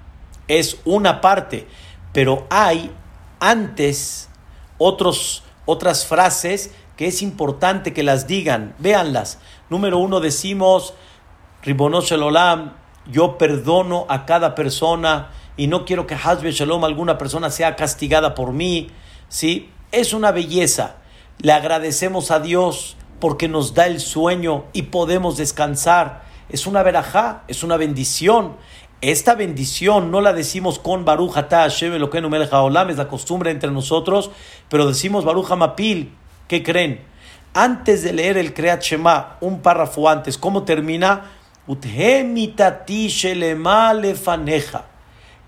es una parte, pero hay antes otros, otras frases que es importante que las digan. Véanlas. Número uno decimos, Ribonosh Olam, yo perdono a cada persona y no quiero que Hazbe Shalom alguna persona sea castigada por mí, ¿sí? Es una belleza. Le agradecemos a Dios porque nos da el sueño y podemos descansar. Es una verajá, es una bendición. Esta bendición no la decimos con Baruch Atah Hashem Elokeinu Melech Haolam, es la costumbre entre nosotros, pero decimos Baruch Hamapil. ¿Qué creen? Antes de leer el Kreat Shema, un párrafo antes, ¿cómo termina?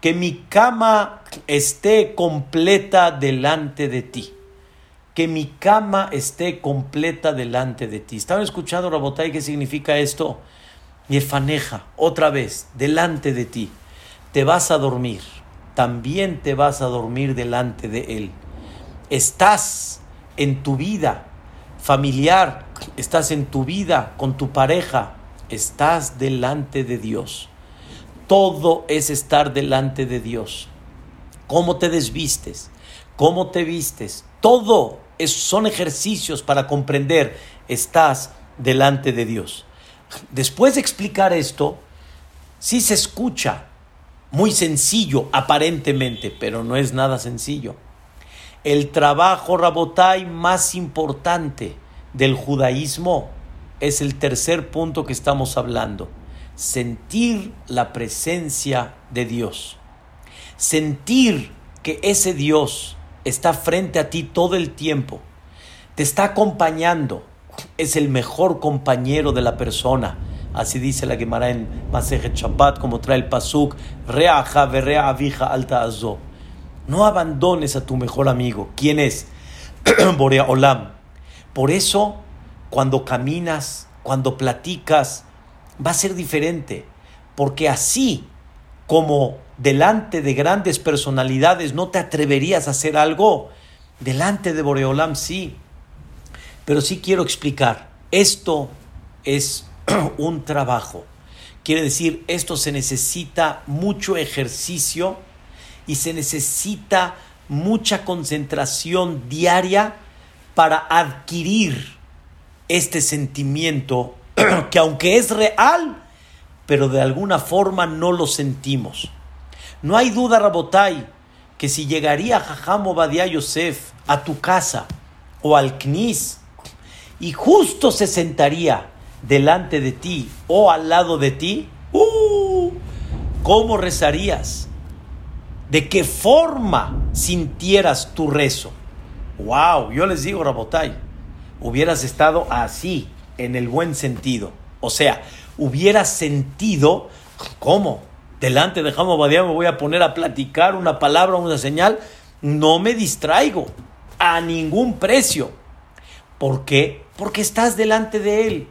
Que mi cama esté completa delante de ti. Que mi cama esté completa delante de ti. ¿Estaban escuchando, Rabotay, qué significa esto? faneja, otra vez, delante de ti. Te vas a dormir. También te vas a dormir delante de Él. Estás en tu vida familiar, estás en tu vida con tu pareja, estás delante de Dios. Todo es estar delante de Dios. Cómo te desvistes, cómo te vistes, todo son ejercicios para comprender estás delante de Dios. Después de explicar esto, si se escucha muy sencillo aparentemente, pero no es nada sencillo. El trabajo Rabotai más importante del judaísmo es el tercer punto que estamos hablando. Sentir la presencia de Dios. Sentir que ese Dios está frente a ti todo el tiempo. Te está acompañando. Es el mejor compañero de la persona. Así dice la Gemara en Masejet Shabbat, como trae el Pasuk, Reaja verrea avija alta azo. No abandones a tu mejor amigo. ¿Quién es? Borea Olam. Por eso, cuando caminas, cuando platicas, va a ser diferente. Porque así como delante de grandes personalidades no te atreverías a hacer algo, delante de Boreolam sí. Pero sí quiero explicar, esto es un trabajo. Quiere decir, esto se necesita mucho ejercicio y se necesita mucha concentración diaria para adquirir este sentimiento que aunque es real, pero de alguna forma no lo sentimos. No hay duda, Rabotai, que si llegaría Jajam Obadiah Yosef a tu casa o al Knis y justo se sentaría delante de ti o al lado de ti, ¡uh! ¿cómo rezarías? ¿De qué forma sintieras tu rezo? ¡Wow! Yo les digo, Rabotai, hubieras estado así, en el buen sentido. O sea, hubieras sentido, ¿cómo? Delante de Jamo me voy a poner a platicar una palabra, una señal. No me distraigo a ningún precio. ¿Por qué? Porque estás delante de Él.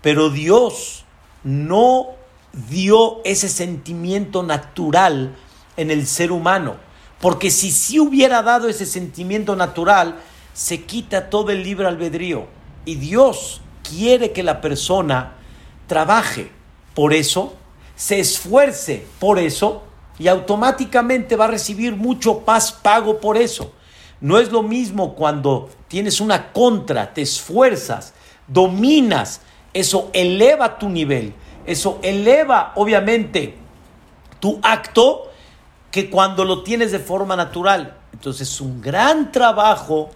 Pero Dios no dio ese sentimiento natural en el ser humano. Porque si sí hubiera dado ese sentimiento natural, se quita todo el libre albedrío. Y Dios quiere que la persona trabaje por eso, se esfuerce por eso y automáticamente va a recibir mucho paz pago por eso. No es lo mismo cuando tienes una contra, te esfuerzas, dominas, eso eleva tu nivel, eso eleva obviamente tu acto que cuando lo tienes de forma natural. Entonces es un gran trabajo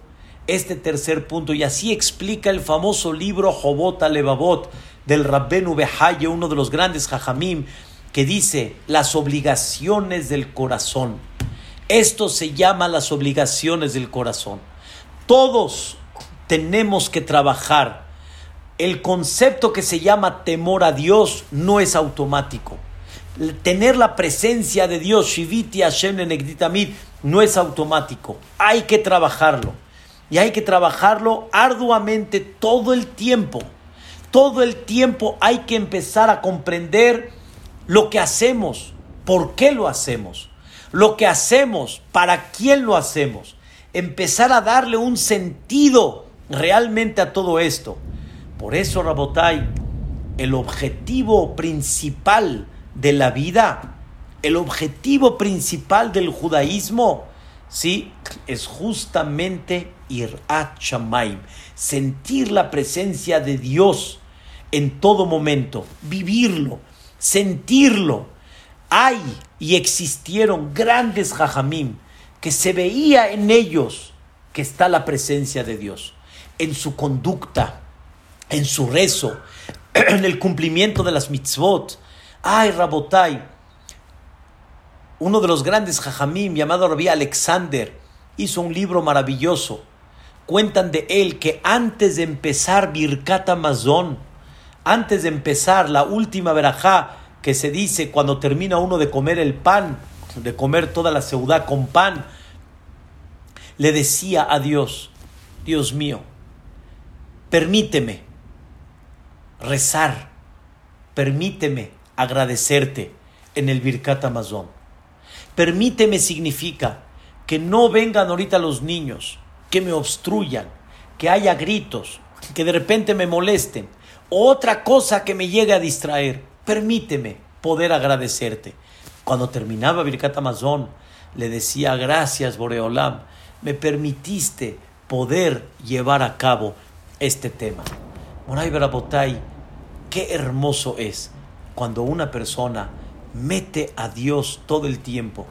este tercer punto y así explica el famoso libro Jobot Levavot del Rabbenu Behaye, uno de los grandes Jajamim, que dice las obligaciones del corazón. Esto se llama las obligaciones del corazón. Todos tenemos que trabajar el concepto que se llama temor a Dios no es automático. Tener la presencia de Dios, Shiviti Hashem no es automático. Hay que trabajarlo. Y hay que trabajarlo arduamente todo el tiempo. Todo el tiempo hay que empezar a comprender lo que hacemos, por qué lo hacemos, lo que hacemos, para quién lo hacemos. Empezar a darle un sentido realmente a todo esto. Por eso, Rabotai, el objetivo principal de la vida, el objetivo principal del judaísmo, ¿sí? Es justamente Irat Shamaim, sentir la presencia de Dios en todo momento, vivirlo, sentirlo. Hay y existieron grandes jajamim que se veía en ellos que está la presencia de Dios, en su conducta, en su rezo, en el cumplimiento de las mitzvot. Ay, Rabotai, uno de los grandes jajamim llamado Rabbi Alexander hizo un libro maravilloso. Cuentan de él que antes de empezar Birkat Amazon, antes de empezar la última verajá que se dice cuando termina uno de comer el pan, de comer toda la ciudad con pan, le decía a Dios, Dios mío, permíteme rezar, permíteme agradecerte en el Birkat Amazon. Permíteme significa que no vengan ahorita los niños, que me obstruyan, que haya gritos, que de repente me molesten, otra cosa que me llegue a distraer. Permíteme poder agradecerte. Cuando terminaba Birkat Amazon, le decía gracias Boreolam, me permitiste poder llevar a cabo este tema. Moray Barabotay, qué hermoso es cuando una persona mete a Dios todo el tiempo.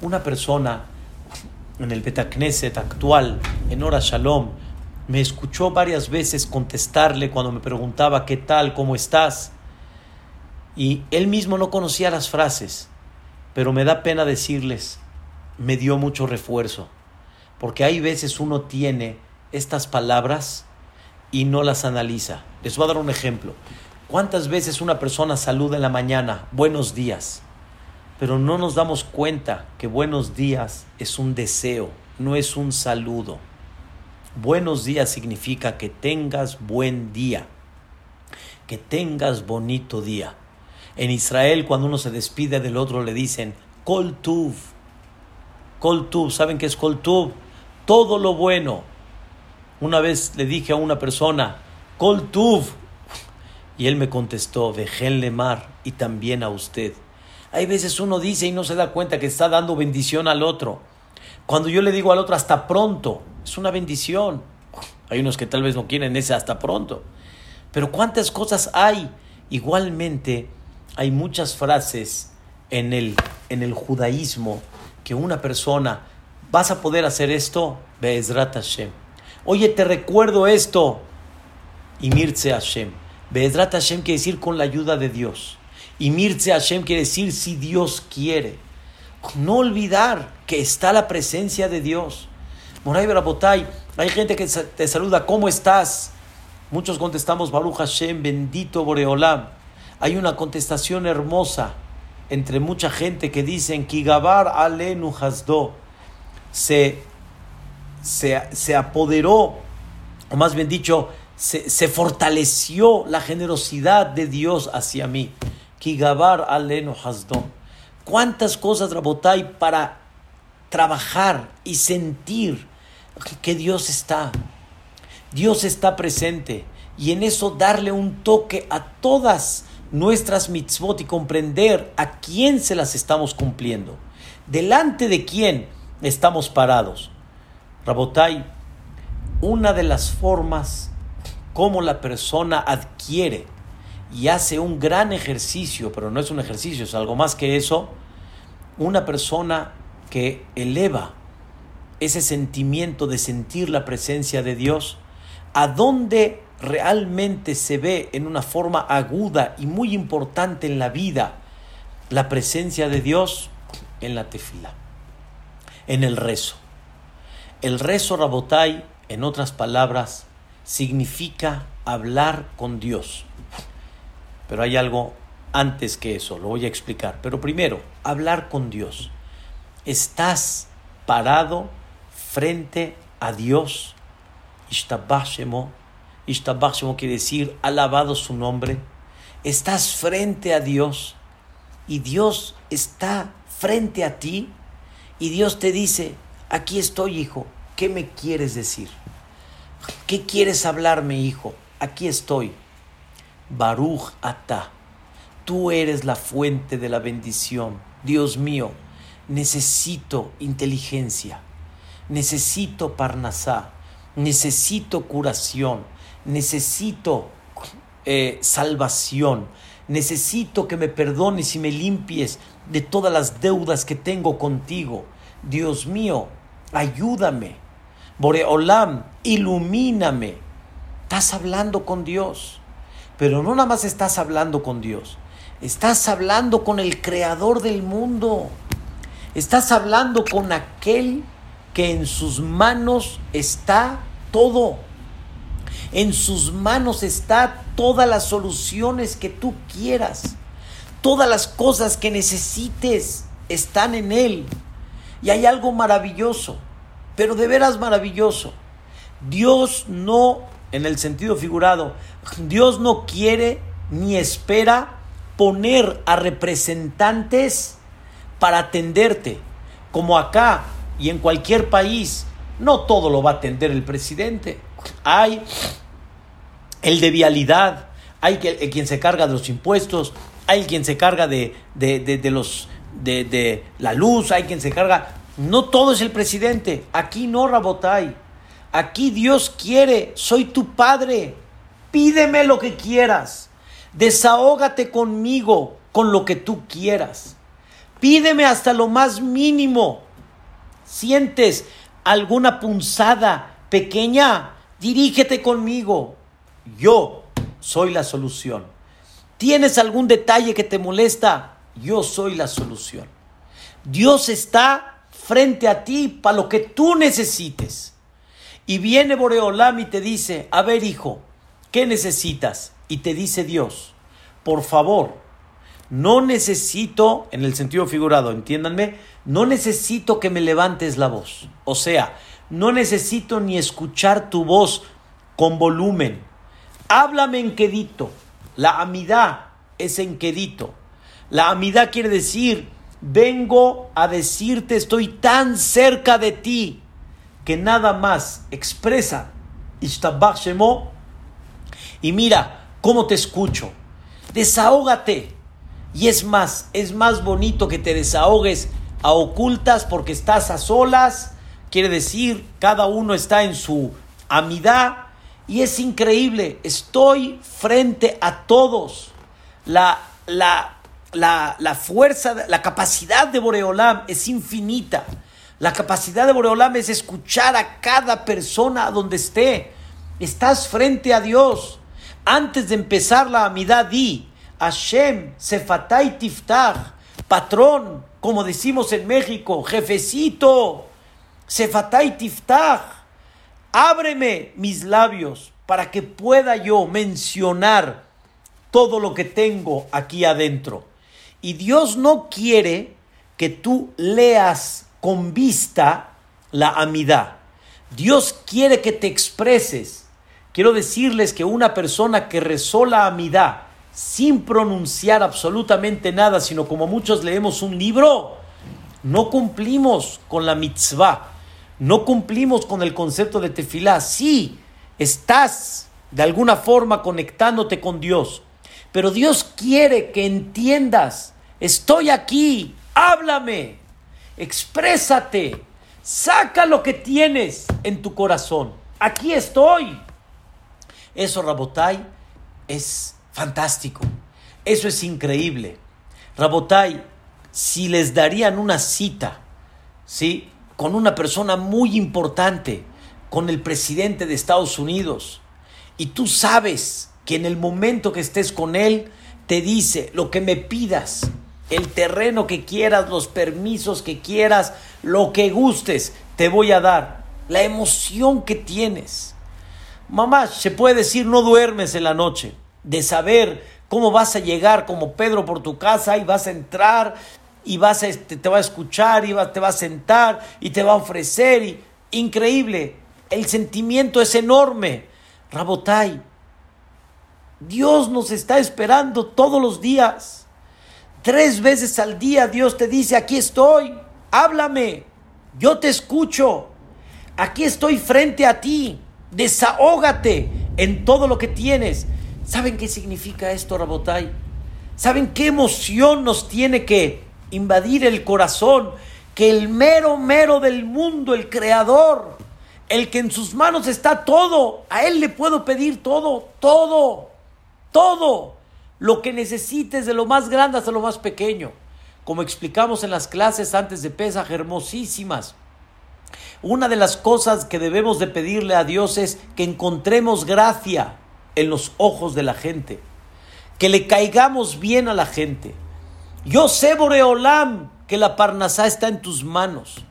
Una persona en el Betacneset actual, en Hora Shalom, me escuchó varias veces contestarle cuando me preguntaba qué tal, cómo estás. Y él mismo no conocía las frases, pero me da pena decirles, me dio mucho refuerzo, porque hay veces uno tiene estas palabras y no las analiza. Les voy a dar un ejemplo. ¿Cuántas veces una persona saluda en la mañana, buenos días? Pero no nos damos cuenta que buenos días es un deseo, no es un saludo. Buenos días significa que tengas buen día, que tengas bonito día. En Israel, cuando uno se despide del otro, le dicen Kol Tuv. ¿saben qué es Kol Tuv? Todo lo bueno. Una vez le dije a una persona, Kol Tuv. Y él me contestó, Vejenle mar y también a usted. Hay veces uno dice y no se da cuenta que está dando bendición al otro. Cuando yo le digo al otro hasta pronto, es una bendición. Hay unos que tal vez no quieren ese hasta pronto. Pero cuántas cosas hay. Igualmente, hay muchas frases en el, en el judaísmo que una persona, vas a poder hacer esto, Be'ezrat Hashem. Oye, te recuerdo esto, y Mirce Hashem. Be'ezrat Hashem quiere decir con la ayuda de Dios. Y Mirce Hashem quiere decir si Dios quiere. No olvidar que está la presencia de Dios. Moray Barabotay, hay gente que te saluda, ¿cómo estás? Muchos contestamos, Baruch Hashem, bendito Boreolam hay una contestación hermosa entre mucha gente que dicen Kigabar alenu hasdo se, se, se, apoderó, o más bien dicho, se, se, fortaleció la generosidad de Dios hacia mí. Kigabar alenu hasdo. ¿Cuántas cosas, Rabotai, para trabajar y sentir que Dios está? Dios está presente y en eso darle un toque a todas nuestras mitzvot y comprender a quién se las estamos cumpliendo, delante de quién estamos parados. Rabotai, una de las formas como la persona adquiere y hace un gran ejercicio, pero no es un ejercicio, es algo más que eso, una persona que eleva ese sentimiento de sentir la presencia de Dios, ¿a dónde realmente se ve en una forma aguda y muy importante en la vida la presencia de Dios en la tefila, en el rezo. El rezo Rabotai, en otras palabras, significa hablar con Dios. Pero hay algo antes que eso, lo voy a explicar. Pero primero, hablar con Dios. Estás parado frente a Dios. Ishtabashemo quiere decir alabado su nombre. Estás frente a Dios y Dios está frente a ti y Dios te dice, aquí estoy hijo, ¿qué me quieres decir? ¿Qué quieres hablarme hijo? Aquí estoy. Baruch Ata, tú eres la fuente de la bendición. Dios mío, necesito inteligencia, necesito parnasá, necesito curación, necesito eh, salvación, necesito que me perdones y me limpies de todas las deudas que tengo contigo. Dios mío, ayúdame. Boreolam, ilumíname. Estás hablando con Dios, pero no nada más estás hablando con Dios, estás hablando con el creador del mundo. Estás hablando con aquel que en sus manos está todo. En sus manos está todas las soluciones que tú quieras. Todas las cosas que necesites están en Él. Y hay algo maravilloso, pero de veras maravilloso. Dios no, en el sentido figurado, Dios no quiere ni espera poner a representantes para atenderte, como acá y en cualquier país. No todo lo va a atender el presidente. Hay el de vialidad, hay quien se carga de los impuestos, hay quien se carga de, de, los de, de, la luz, hay quien se carga. No todo es el presidente. Aquí no, Rabotay. Aquí Dios quiere. Soy tu padre. Pídeme lo que quieras. Desahógate conmigo. con lo que tú quieras. Pídeme hasta lo más mínimo. ¿Sientes alguna punzada pequeña? Dirígete conmigo. Yo soy la solución. ¿Tienes algún detalle que te molesta? Yo soy la solución. Dios está frente a ti para lo que tú necesites. Y viene Boreolam y te dice, a ver hijo, ¿qué necesitas? Y te dice Dios, por favor, no necesito, en el sentido figurado, entiéndanme, no necesito que me levantes la voz. O sea, no necesito ni escuchar tu voz con volumen. Háblame en quedito. La amidad es en quedito. La amidad quiere decir, vengo a decirte, estoy tan cerca de ti que nada más expresa y mira cómo te escucho. Desahógate. Y es más, es más bonito que te desahogues a ocultas porque estás a solas. Quiere decir, cada uno está en su amidad. Y es increíble, estoy frente a todos. La, la, la, la fuerza, la capacidad de Boreolam es infinita. La capacidad de Boreolam es escuchar a cada persona donde esté. Estás frente a Dios. Antes de empezar la amidad, di Hashem, Sefatay Tiftach, patrón, como decimos en México, jefecito, Sefatay Tiftach, ábreme mis labios para que pueda yo mencionar todo lo que tengo aquí adentro. Y Dios no quiere que tú leas con vista la amidad. Dios quiere que te expreses. Quiero decirles que una persona que rezó la amidad sin pronunciar absolutamente nada, sino como muchos leemos un libro, no cumplimos con la mitzvah, no cumplimos con el concepto de tefilá. Sí, estás de alguna forma conectándote con Dios, pero Dios quiere que entiendas, estoy aquí, háblame, exprésate, saca lo que tienes en tu corazón. Aquí estoy. Eso, Rabotai, es fantástico. Eso es increíble. Rabotai, si les darían una cita, ¿sí? Con una persona muy importante, con el presidente de Estados Unidos, y tú sabes que en el momento que estés con él, te dice lo que me pidas, el terreno que quieras, los permisos que quieras, lo que gustes, te voy a dar. La emoción que tienes. Mamá, se puede decir, no duermes en la noche, de saber cómo vas a llegar como Pedro por tu casa y vas a entrar y vas a, este, te va a escuchar y te va a sentar y te va a ofrecer. Y, increíble, el sentimiento es enorme. Rabotai, Dios nos está esperando todos los días. Tres veces al día Dios te dice, aquí estoy, háblame, yo te escucho, aquí estoy frente a ti, desahógate en todo lo que tienes. ¿Saben qué significa esto, Rabotai? ¿Saben qué emoción nos tiene que invadir el corazón? Que el mero, mero del mundo, el creador, el que en sus manos está todo, a él le puedo pedir todo, todo, todo lo que necesites de lo más grande hasta lo más pequeño. Como explicamos en las clases antes de Pesaj, hermosísimas. Una de las cosas que debemos de pedirle a Dios es que encontremos gracia en los ojos de la gente, que le caigamos bien a la gente. Yo sé, Boreolam, que la Parnasá está en tus manos.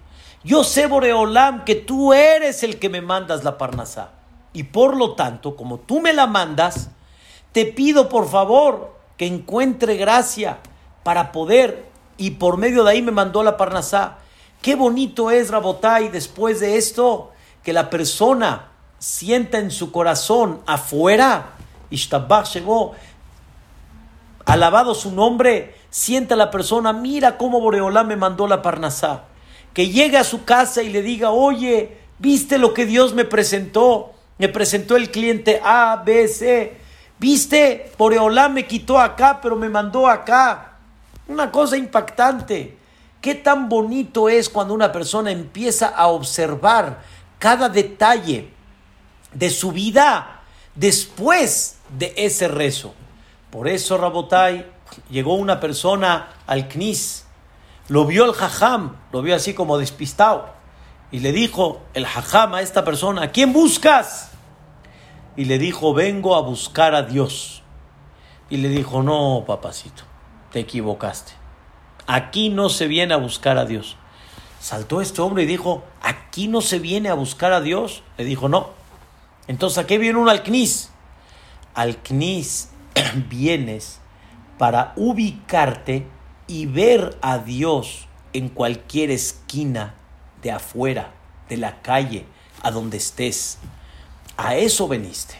Yo sé, Boreolam, que tú eres el que me mandas la Parnasá. Y por lo tanto, como tú me la mandas, te pido por favor que encuentre gracia para poder, y por medio de ahí me mandó la Parnasá. Qué bonito es, Rabotai, después de esto, que la persona sienta en su corazón afuera, Ishtabach llegó, alabado su nombre, sienta la persona, mira cómo Boreolá me mandó la Parnasá. Que llegue a su casa y le diga, oye, ¿viste lo que Dios me presentó? Me presentó el cliente A, B, C Viste, Boreolá me quitó acá, pero me mandó acá. Una cosa impactante. Qué tan bonito es cuando una persona empieza a observar cada detalle de su vida después de ese rezo. Por eso, Rabotai, llegó una persona al Knis, lo vio el Jajam, lo vio así como despistado, y le dijo el Jajam a esta persona, ¿quién buscas? Y le dijo, vengo a buscar a Dios. Y le dijo, no, papacito, te equivocaste. Aquí no se viene a buscar a Dios. Saltó este hombre y dijo, aquí no se viene a buscar a Dios. Le dijo, no. Entonces, ¿a qué viene uno al CNIS? Al CNIS vienes para ubicarte y ver a Dios en cualquier esquina de afuera, de la calle, a donde estés. A eso veniste.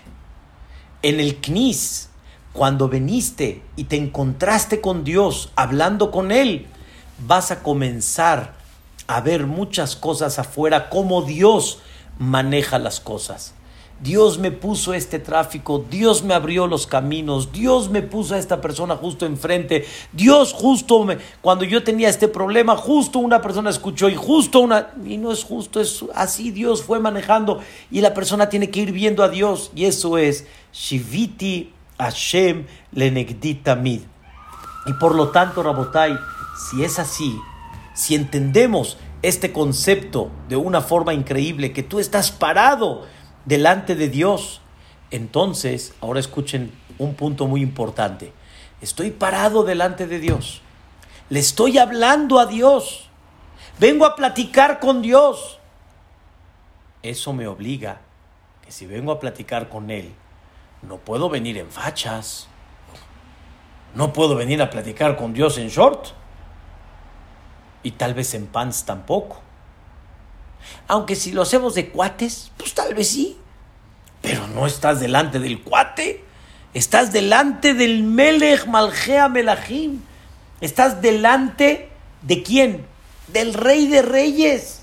En el CNIS, cuando veniste y te encontraste con Dios, hablando con Él, vas a comenzar a ver muchas cosas afuera, cómo Dios maneja las cosas. Dios me puso este tráfico, Dios me abrió los caminos, Dios me puso a esta persona justo enfrente, Dios justo me, cuando yo tenía este problema, justo una persona escuchó y justo una, y no es justo, es así Dios fue manejando y la persona tiene que ir viendo a Dios y eso es Shiviti Hashem Lenegdita Mid. Y por lo tanto, Rabotai, si es así, si entendemos este concepto de una forma increíble, que tú estás parado delante de Dios, entonces, ahora escuchen un punto muy importante. Estoy parado delante de Dios. Le estoy hablando a Dios. Vengo a platicar con Dios. Eso me obliga que si vengo a platicar con Él, no puedo venir en fachas. No puedo venir a platicar con Dios en short. Y tal vez en pants tampoco. Aunque si lo hacemos de cuates, pues tal vez sí. Pero no estás delante del cuate. Estás delante del Melech Malgea Melahim. Estás delante de quién? Del rey de reyes.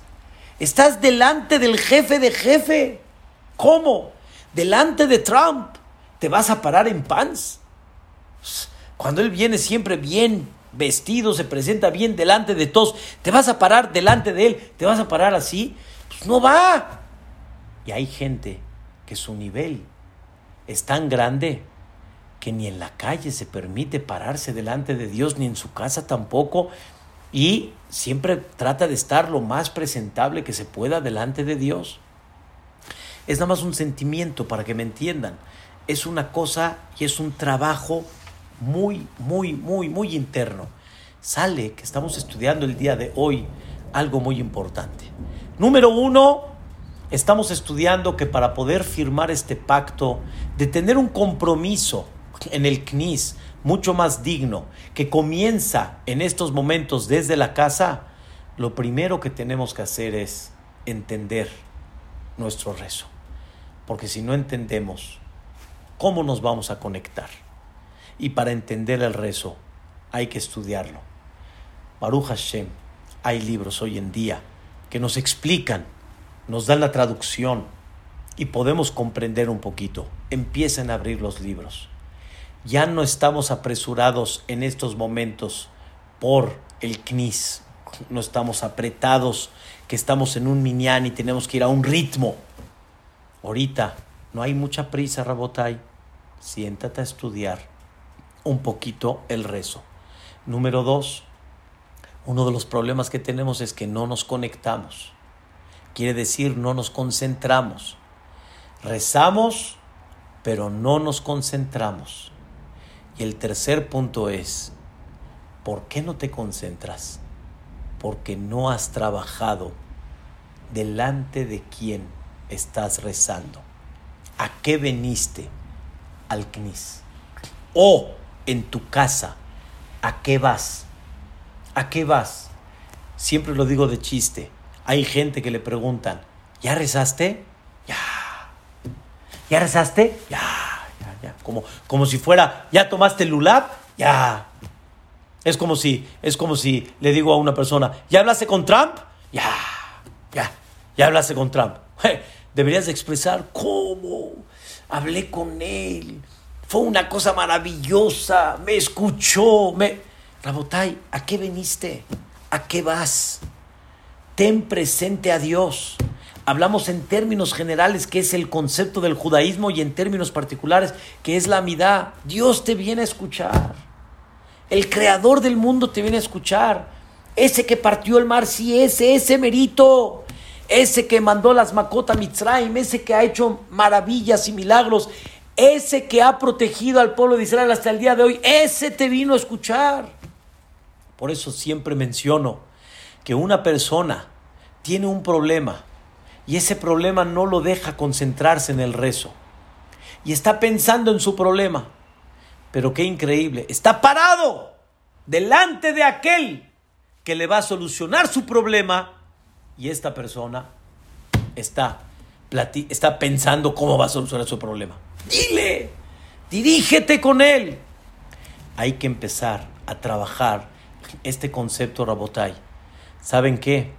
Estás delante del jefe de jefe. ¿Cómo? Delante de Trump. ¿Te vas a parar en pants? Cuando él viene siempre bien vestido, se presenta bien delante de todos, te vas a parar delante de él, te vas a parar así, pues no va. Y hay gente que su nivel es tan grande que ni en la calle se permite pararse delante de Dios, ni en su casa tampoco, y siempre trata de estar lo más presentable que se pueda delante de Dios. Es nada más un sentimiento para que me entiendan. Es una cosa y es un trabajo muy, muy, muy, muy interno. Sale que estamos estudiando el día de hoy algo muy importante. Número uno, estamos estudiando que para poder firmar este pacto, de tener un compromiso en el CNIS mucho más digno, que comienza en estos momentos desde la casa, lo primero que tenemos que hacer es entender nuestro rezo. Porque si no entendemos, ¿cómo nos vamos a conectar? Y para entender el rezo hay que estudiarlo. Baruch Hashem, hay libros hoy en día que nos explican, nos dan la traducción y podemos comprender un poquito. Empiecen a abrir los libros. Ya no estamos apresurados en estos momentos por el CNIS. No estamos apretados, que estamos en un minyan y tenemos que ir a un ritmo. Ahorita no hay mucha prisa, Rabotai. Siéntate a estudiar un poquito el rezo. Número dos, uno de los problemas que tenemos es que no nos conectamos. Quiere decir, no nos concentramos. Rezamos, pero no nos concentramos. Y el tercer punto es, ¿por qué no te concentras? Porque no has trabajado delante de quién estás rezando. ¿A qué veniste al CNIS? O en tu casa, ¿a qué vas? ¿A qué vas? Siempre lo digo de chiste. Hay gente que le preguntan, ¿ya rezaste? Ya. ¿Ya rezaste? Ya, ya, ya. Como, como si fuera, ¿ya tomaste el lulab? Ya. Es como si, es como si le digo a una persona, ¿ya hablaste con Trump? Ya, ya, ya hablaste con Trump. Deberías expresar cómo hablé con él fue una cosa maravillosa, me escuchó, me... Rabotai, ¿a qué veniste? ¿A qué vas? Ten presente a Dios. Hablamos en términos generales, que es el concepto del judaísmo, y en términos particulares, que es la amidad. Dios te viene a escuchar. El creador del mundo te viene a escuchar. Ese que partió el mar, sí, ese, ese merito. Ese que mandó las Makota Mitzrayim, ese que ha hecho maravillas y milagros, ese que ha protegido al pueblo de Israel hasta el día de hoy, ese te vino a escuchar. Por eso siempre menciono que una persona tiene un problema y ese problema no lo deja concentrarse en el rezo y está pensando en su problema. Pero qué increíble, está parado delante de aquel que le va a solucionar su problema y esta persona está, está pensando cómo va a solucionar su problema. Dile, dirígete con él. Hay que empezar a trabajar este concepto Rabotai. ¿Saben qué?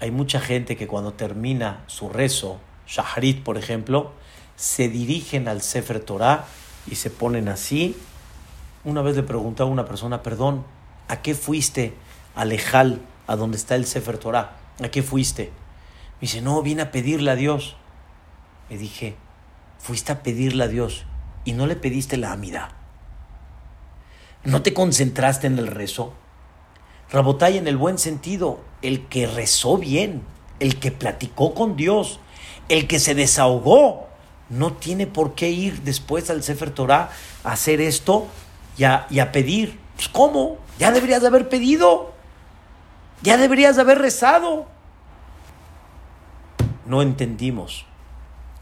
Hay mucha gente que cuando termina su rezo, Shaharit por ejemplo, se dirigen al Sefer Torah y se ponen así. Una vez le pregunté a una persona, perdón, ¿a qué fuiste a Lejal, a donde está el Sefer Torah? ¿A qué fuiste? Me dice, no, vine a pedirle a Dios. Me dije, fuiste a pedirle a Dios y no le pediste la amida. ¿No te concentraste en el rezo? Rabotay en el buen sentido, el que rezó bien, el que platicó con Dios, el que se desahogó, no tiene por qué ir después al Sefer Torah a hacer esto y a, pedir. Pues, ¿Cómo? Ya deberías de haber pedido. Ya deberías de haber rezado. No entendimos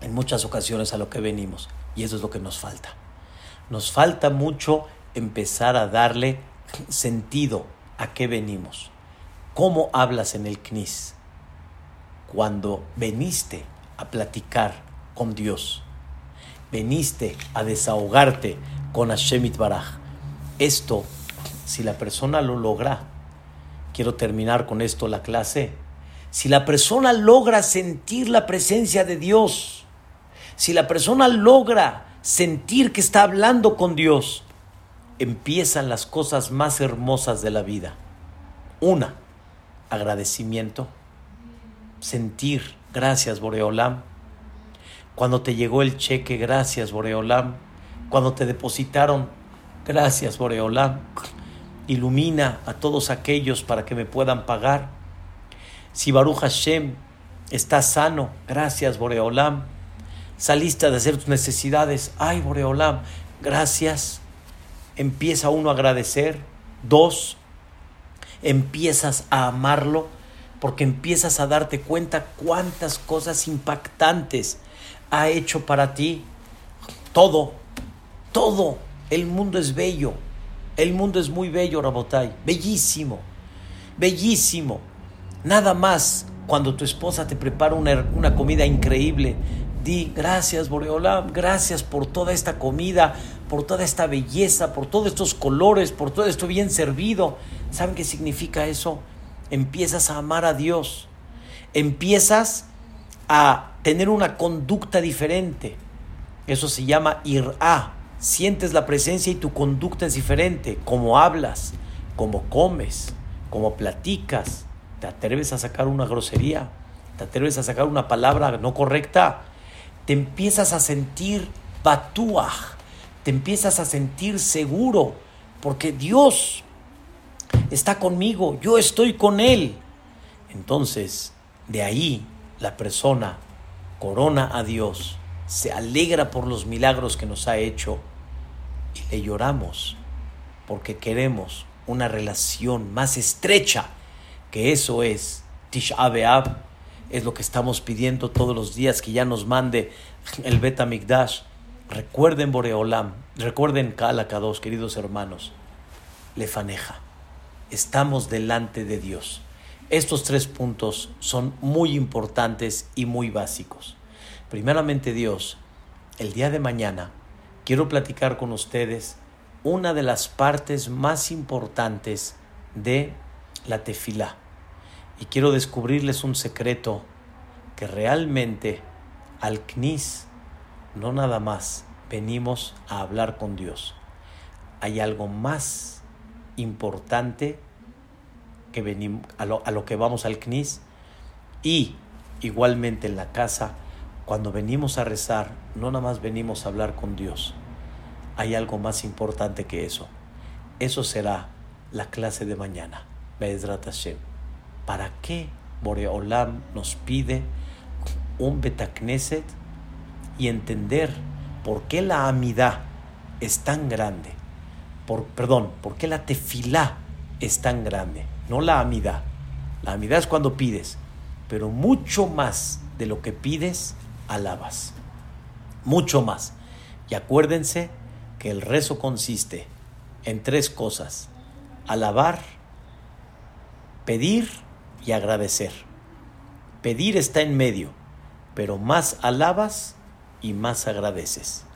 en muchas ocasiones a lo que venimos y eso es lo que nos falta. Nos falta mucho empezar a darle sentido a qué venimos. ¿Cómo hablas en el CNIS? Cuando veniste a platicar con Dios. Veniste a desahogarte con Hashem Baraj. Esto, si la persona lo logra, quiero terminar con esto la clase. Si la persona logra sentir la presencia de Dios, si la persona logra sentir que está hablando con Dios, empiezan las cosas más hermosas de la vida. Una, agradecimiento, sentir, gracias Boreolam, cuando te llegó el cheque, gracias Boreolam. Cuando te depositaron, gracias Boreolam. Ilumina a todos aquellos para que me puedan pagar. Si Baruch Hashem está sano, gracias Boreolam. Saliste de hacer tus necesidades, ay Boreolam, gracias. Empieza uno a agradecer. Dos, empiezas a amarlo porque empiezas a darte cuenta cuántas cosas impactantes ha hecho para ti. Todo, todo. El mundo es bello. El mundo es muy bello, Rabotai. Bellísimo. Bellísimo. Nada más cuando tu esposa te prepara una, comida increíble. Di gracias, Boreolam. Gracias por toda esta comida, por toda esta belleza, por todos estos colores, por todo esto bien servido. ¿Saben qué significa eso? Empiezas a amar a Dios. Empiezas a tener una conducta diferente. Eso se llama irá. Sientes la presencia y tu conducta es diferente. Cómo hablas, cómo comes, cómo platicas. Te atreves a sacar una grosería, te atreves a sacar una palabra no correcta. Te empiezas a sentir batuaj, te empiezas a sentir seguro, porque Dios está conmigo, yo estoy con Él. Entonces, de ahí la persona corona a Dios, se alegra por los milagros que nos ha hecho y le lloramos porque queremos una relación más estrecha, que eso es Tisha B'Av, es lo que estamos pidiendo todos los días que ya nos mande el Bet Mikdash. Recuerden Boreolam, recuerden Kala Kadosh, queridos hermanos, Lefaneja, estamos delante de Dios. Estos tres puntos son muy importantes y muy básicos. Primeramente Dios, el día de mañana quiero platicar con ustedes una de las partes más importantes de la tefilá. Y quiero descubrirles un secreto que realmente al CNIS no nada más venimos a hablar con Dios. Hay algo más importante que venimos, a lo, a lo que vamos al CNIS y igualmente en la casa, cuando venimos a rezar, no nada más venimos a hablar con Dios. Hay algo más importante que eso. Eso será la clase de mañana. ¿Para qué Boreolam nos pide un Betacneset y entender por qué la amidad es tan grande? Por, perdón, por qué la tefilá es tan grande, no la amidad. La amidad es cuando pides, pero mucho más de lo que pides, alabas. Mucho más. Y acuérdense que el rezo consiste en tres cosas. Alabar, pedir y agradecer. Pedir está en medio, pero más alabas y más agradeces.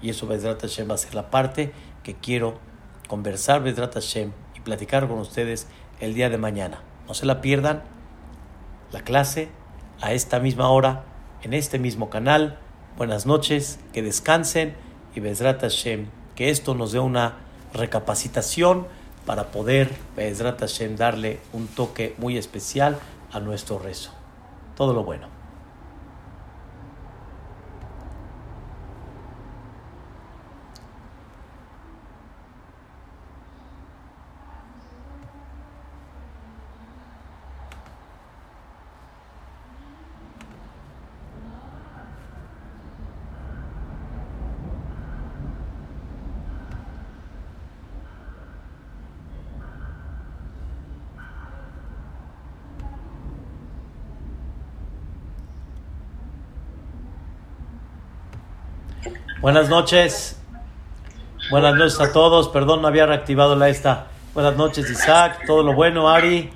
Y eso, Vedrat Hashem, va a ser la parte que quiero conversar, Vedrat Hashem, y platicar con ustedes el día de mañana. No se la pierdan, la clase a esta misma hora, en este mismo canal. Buenas noches, que descansen y Vedrat Hashem, que esto nos dé una recapacitación para poder, darle un toque muy especial a nuestro rezo. Todo lo bueno. Buenas noches. Buenas noches a todos. Perdón, no había reactivado la esta. Buenas noches, Isaac. Todo lo bueno, Ari.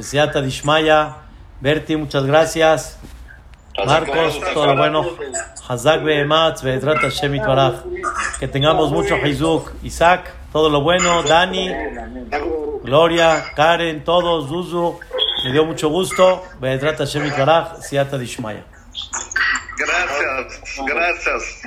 Siata Dishmaya. Berti, muchas gracias. Marcos, todo lo bueno. Hazak Behematz, Baraj. Que tengamos mucho Hizuk. Isaac, todo lo bueno. Dani, Gloria, Karen, todos, Zuzu. Me dio mucho gusto. Behetrata Shemit Baraj, Siata. Gracias.